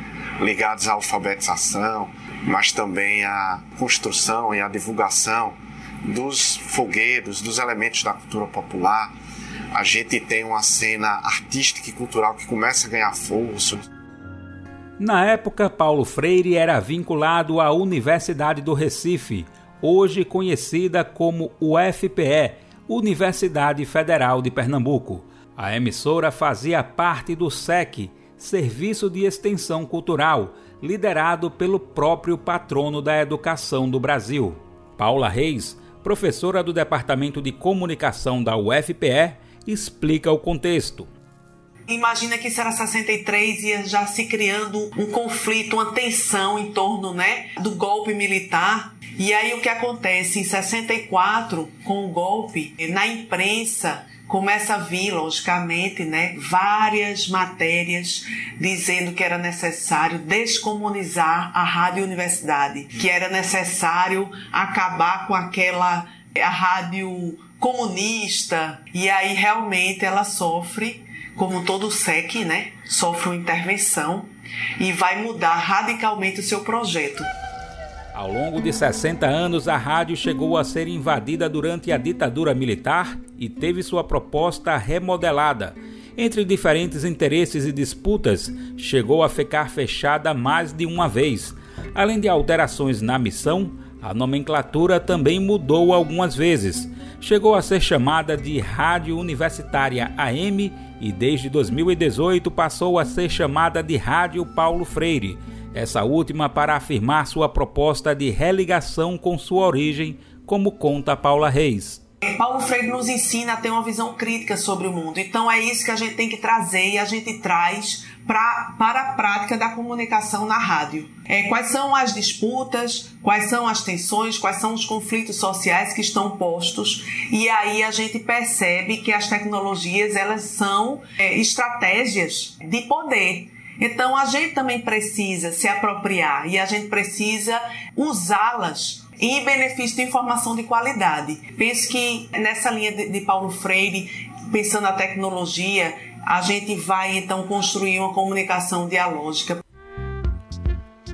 ligados à alfabetização, mas também à construção e à divulgação dos fogueiros, dos elementos da cultura popular a gente tem uma cena artística e cultural que começa a ganhar força. Na época, Paulo Freire era vinculado à Universidade do Recife, hoje conhecida como UFPE, Universidade Federal de Pernambuco. A emissora fazia parte do SEC, Serviço de Extensão Cultural, liderado pelo próprio patrono da educação do Brasil. Paula Reis, professora do Departamento de Comunicação da UFPE, explica o contexto. Imagina que isso era 63 ia já se criando um conflito, uma tensão em torno, né, do golpe militar. E aí o que acontece em 64 com o golpe, na imprensa começa a vir, logicamente, né, várias matérias dizendo que era necessário descomunizar a rádio universidade, que era necessário acabar com aquela a rádio comunista, e aí realmente ela sofre, como todo SEC, né? Sofre uma intervenção e vai mudar radicalmente o seu projeto. Ao longo de 60 anos, a rádio chegou a ser invadida durante a ditadura militar e teve sua proposta remodelada. Entre diferentes interesses e disputas, chegou a ficar fechada mais de uma vez. Além de alterações na missão, a nomenclatura também mudou algumas vezes chegou a ser chamada de Rádio Universitária AM e desde 2018 passou a ser chamada de Rádio Paulo Freire, essa última para afirmar sua proposta de religação com sua origem, como conta Paula Reis. Paulo Freire nos ensina a ter uma visão crítica sobre o mundo. Então é isso que a gente tem que trazer e a gente traz pra, para a prática da comunicação na rádio. É, quais são as disputas, quais são as tensões, quais são os conflitos sociais que estão postos e aí a gente percebe que as tecnologias elas são é, estratégias de poder. Então a gente também precisa se apropriar e a gente precisa usá-las em benefício de informação de qualidade. Penso que nessa linha de, de Paulo Freire, pensando na tecnologia, a gente vai então construir uma comunicação dialógica.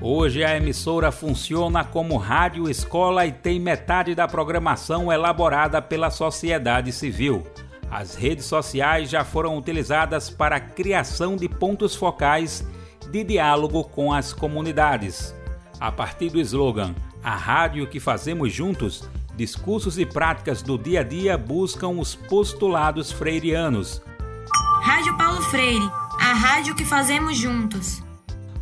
Hoje a emissora funciona como rádio escola e tem metade da programação elaborada pela sociedade civil. As redes sociais já foram utilizadas para a criação de pontos focais de diálogo com as comunidades. A partir do slogan A Rádio que Fazemos Juntos, discursos e práticas do dia a dia buscam os postulados freirianos. Rádio Paulo Freire, a rádio que fazemos juntos.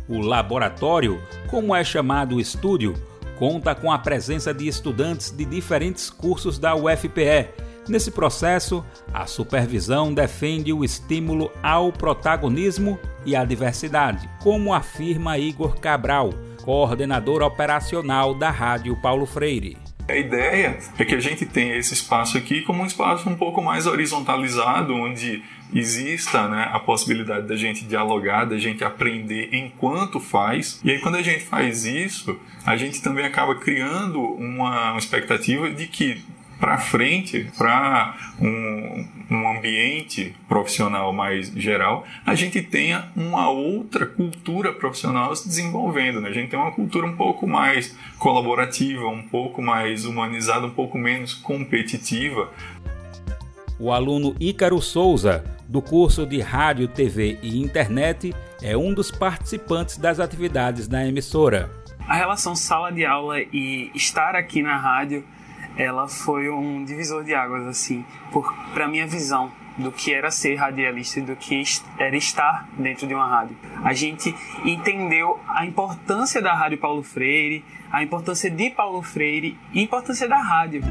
O laboratório, como é chamado o estúdio, conta com a presença de estudantes de diferentes cursos da UFPE. Nesse processo, a supervisão defende o estímulo ao protagonismo e à diversidade, como afirma Igor Cabral, coordenador operacional da Rádio Paulo Freire. A ideia é que a gente tenha esse espaço aqui como um espaço um pouco mais horizontalizado, onde exista né, a possibilidade da gente dialogar, da gente aprender enquanto faz. E aí, quando a gente faz isso, a gente também acaba criando uma, expectativa de que para frente, para um, um ambiente profissional mais geral, a gente tenha uma outra cultura profissional se desenvolvendo. Né? A gente tem uma cultura um pouco mais colaborativa, um pouco mais humanizada, um pouco menos competitiva. O aluno Ícaro Souza, do curso de Rádio, TV e Internet, é um dos participantes das atividades da emissora. A relação sala de aula e estar aqui na rádio ela foi um divisor de águas assim, para minha visão do que era ser radialista e do que era estar dentro de uma rádio. A gente entendeu a importância da Rádio Paulo Freire, a importância de Paulo Freire e a importância da rádio.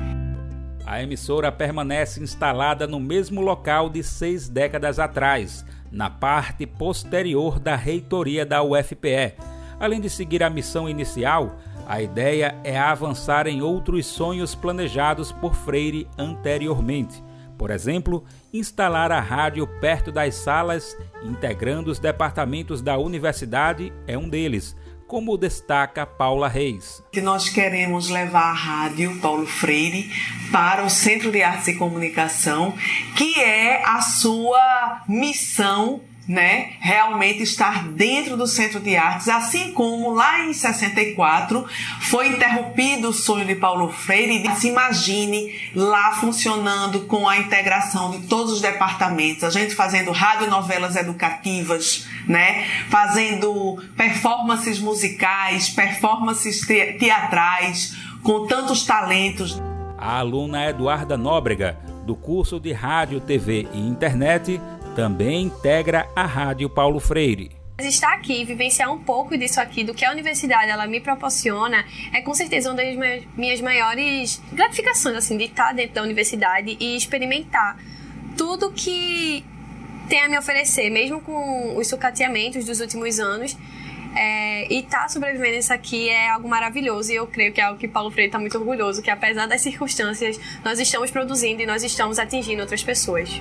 A emissora permanece instalada no mesmo local de seis décadas atrás, na parte posterior da reitoria da UFPE. Além de seguir a missão inicial, a ideia é avançar em outros sonhos planejados por Freire anteriormente. Por exemplo, instalar a rádio perto das salas, integrando os departamentos da universidade, é um deles, como destaca Paula Reis. Nós queremos levar a rádio Paulo Freire para o Centro de Artes e Comunicação, que é a sua missão né, realmente estar dentro do Centro de Artes, assim como lá em 64 foi interrompido o sonho de Paulo Freire. Se imagine lá funcionando com a integração de todos os departamentos, a gente fazendo radionovelas educativas, né, fazendo performances musicais, performances teatrais, com tantos talentos. A aluna Eduarda Nóbrega, do curso de Rádio, TV e Internet, também integra a Rádio Paulo Freire. Estar aqui, vivenciar um pouco disso aqui, do que a universidade ela me proporciona, é com certeza uma das minhas maiores gratificações, assim, de estar dentro da universidade e experimentar tudo que tem a me oferecer, mesmo com os sucateamentos dos últimos anos. É, e estar tá sobrevivendo isso aqui é algo maravilhoso e eu creio que é algo que Paulo Freire está muito orgulhoso, que apesar das circunstâncias, nós estamos produzindo e nós estamos atingindo outras pessoas.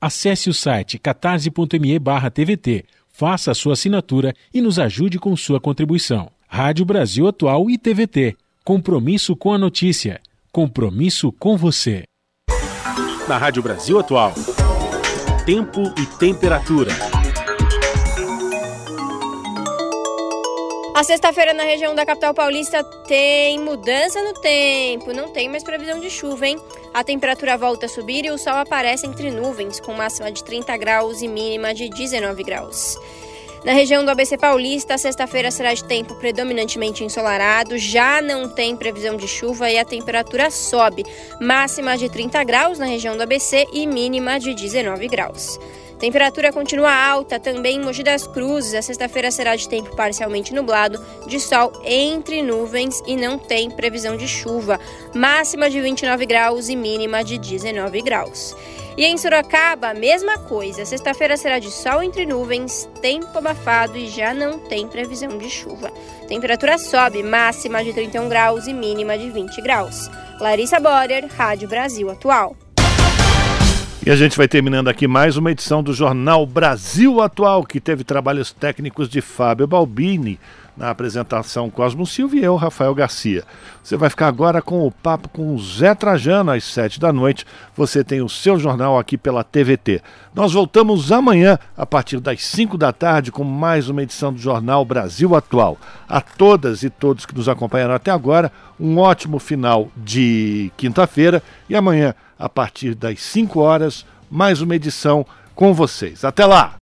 Acesse o site catarse.me TVT, faça a sua assinatura e nos ajude com sua contribuição. Rádio Brasil Atual e TVT. Compromisso com a notícia. Compromisso com você. Na Rádio Brasil Atual. Tempo e temperatura. A sexta-feira na região da capital paulista tem mudança no tempo, não tem mais previsão de chuva, hein? A temperatura volta a subir e o sol aparece entre nuvens, com máxima de 30 graus e mínima de 19 graus. Na região do ABC Paulista, sexta-feira será de tempo predominantemente ensolarado, já não tem previsão de chuva e a temperatura sobe, máxima de 30 graus na região do ABC e mínima de 19 graus. Temperatura continua alta também em Mogi das Cruzes. A sexta-feira será de tempo parcialmente nublado, de sol entre nuvens e não tem previsão de chuva. Máxima de 29 graus e mínima de 19 graus. E em Sorocaba, mesma coisa. Sexta-feira será de sol entre nuvens, tempo abafado e já não tem previsão de chuva. Temperatura sobe, máxima de 31 graus e mínima de 20 graus. Larissa Borer, Rádio Brasil Atual. E a gente vai terminando aqui mais uma edição do Jornal Brasil Atual, que teve trabalhos técnicos de Fábio Balbini na apresentação Cosmo Silva e eu, Rafael Garcia. Você vai ficar agora com o papo com o Zé Trajano às sete da noite. Você tem o seu jornal aqui pela TVT. Nós voltamos amanhã, a partir das cinco da tarde, com mais uma edição do Jornal Brasil Atual. A todas e todos que nos acompanharam até agora, um ótimo final de quinta-feira e amanhã a partir das 5 horas, mais uma edição com vocês. Até lá!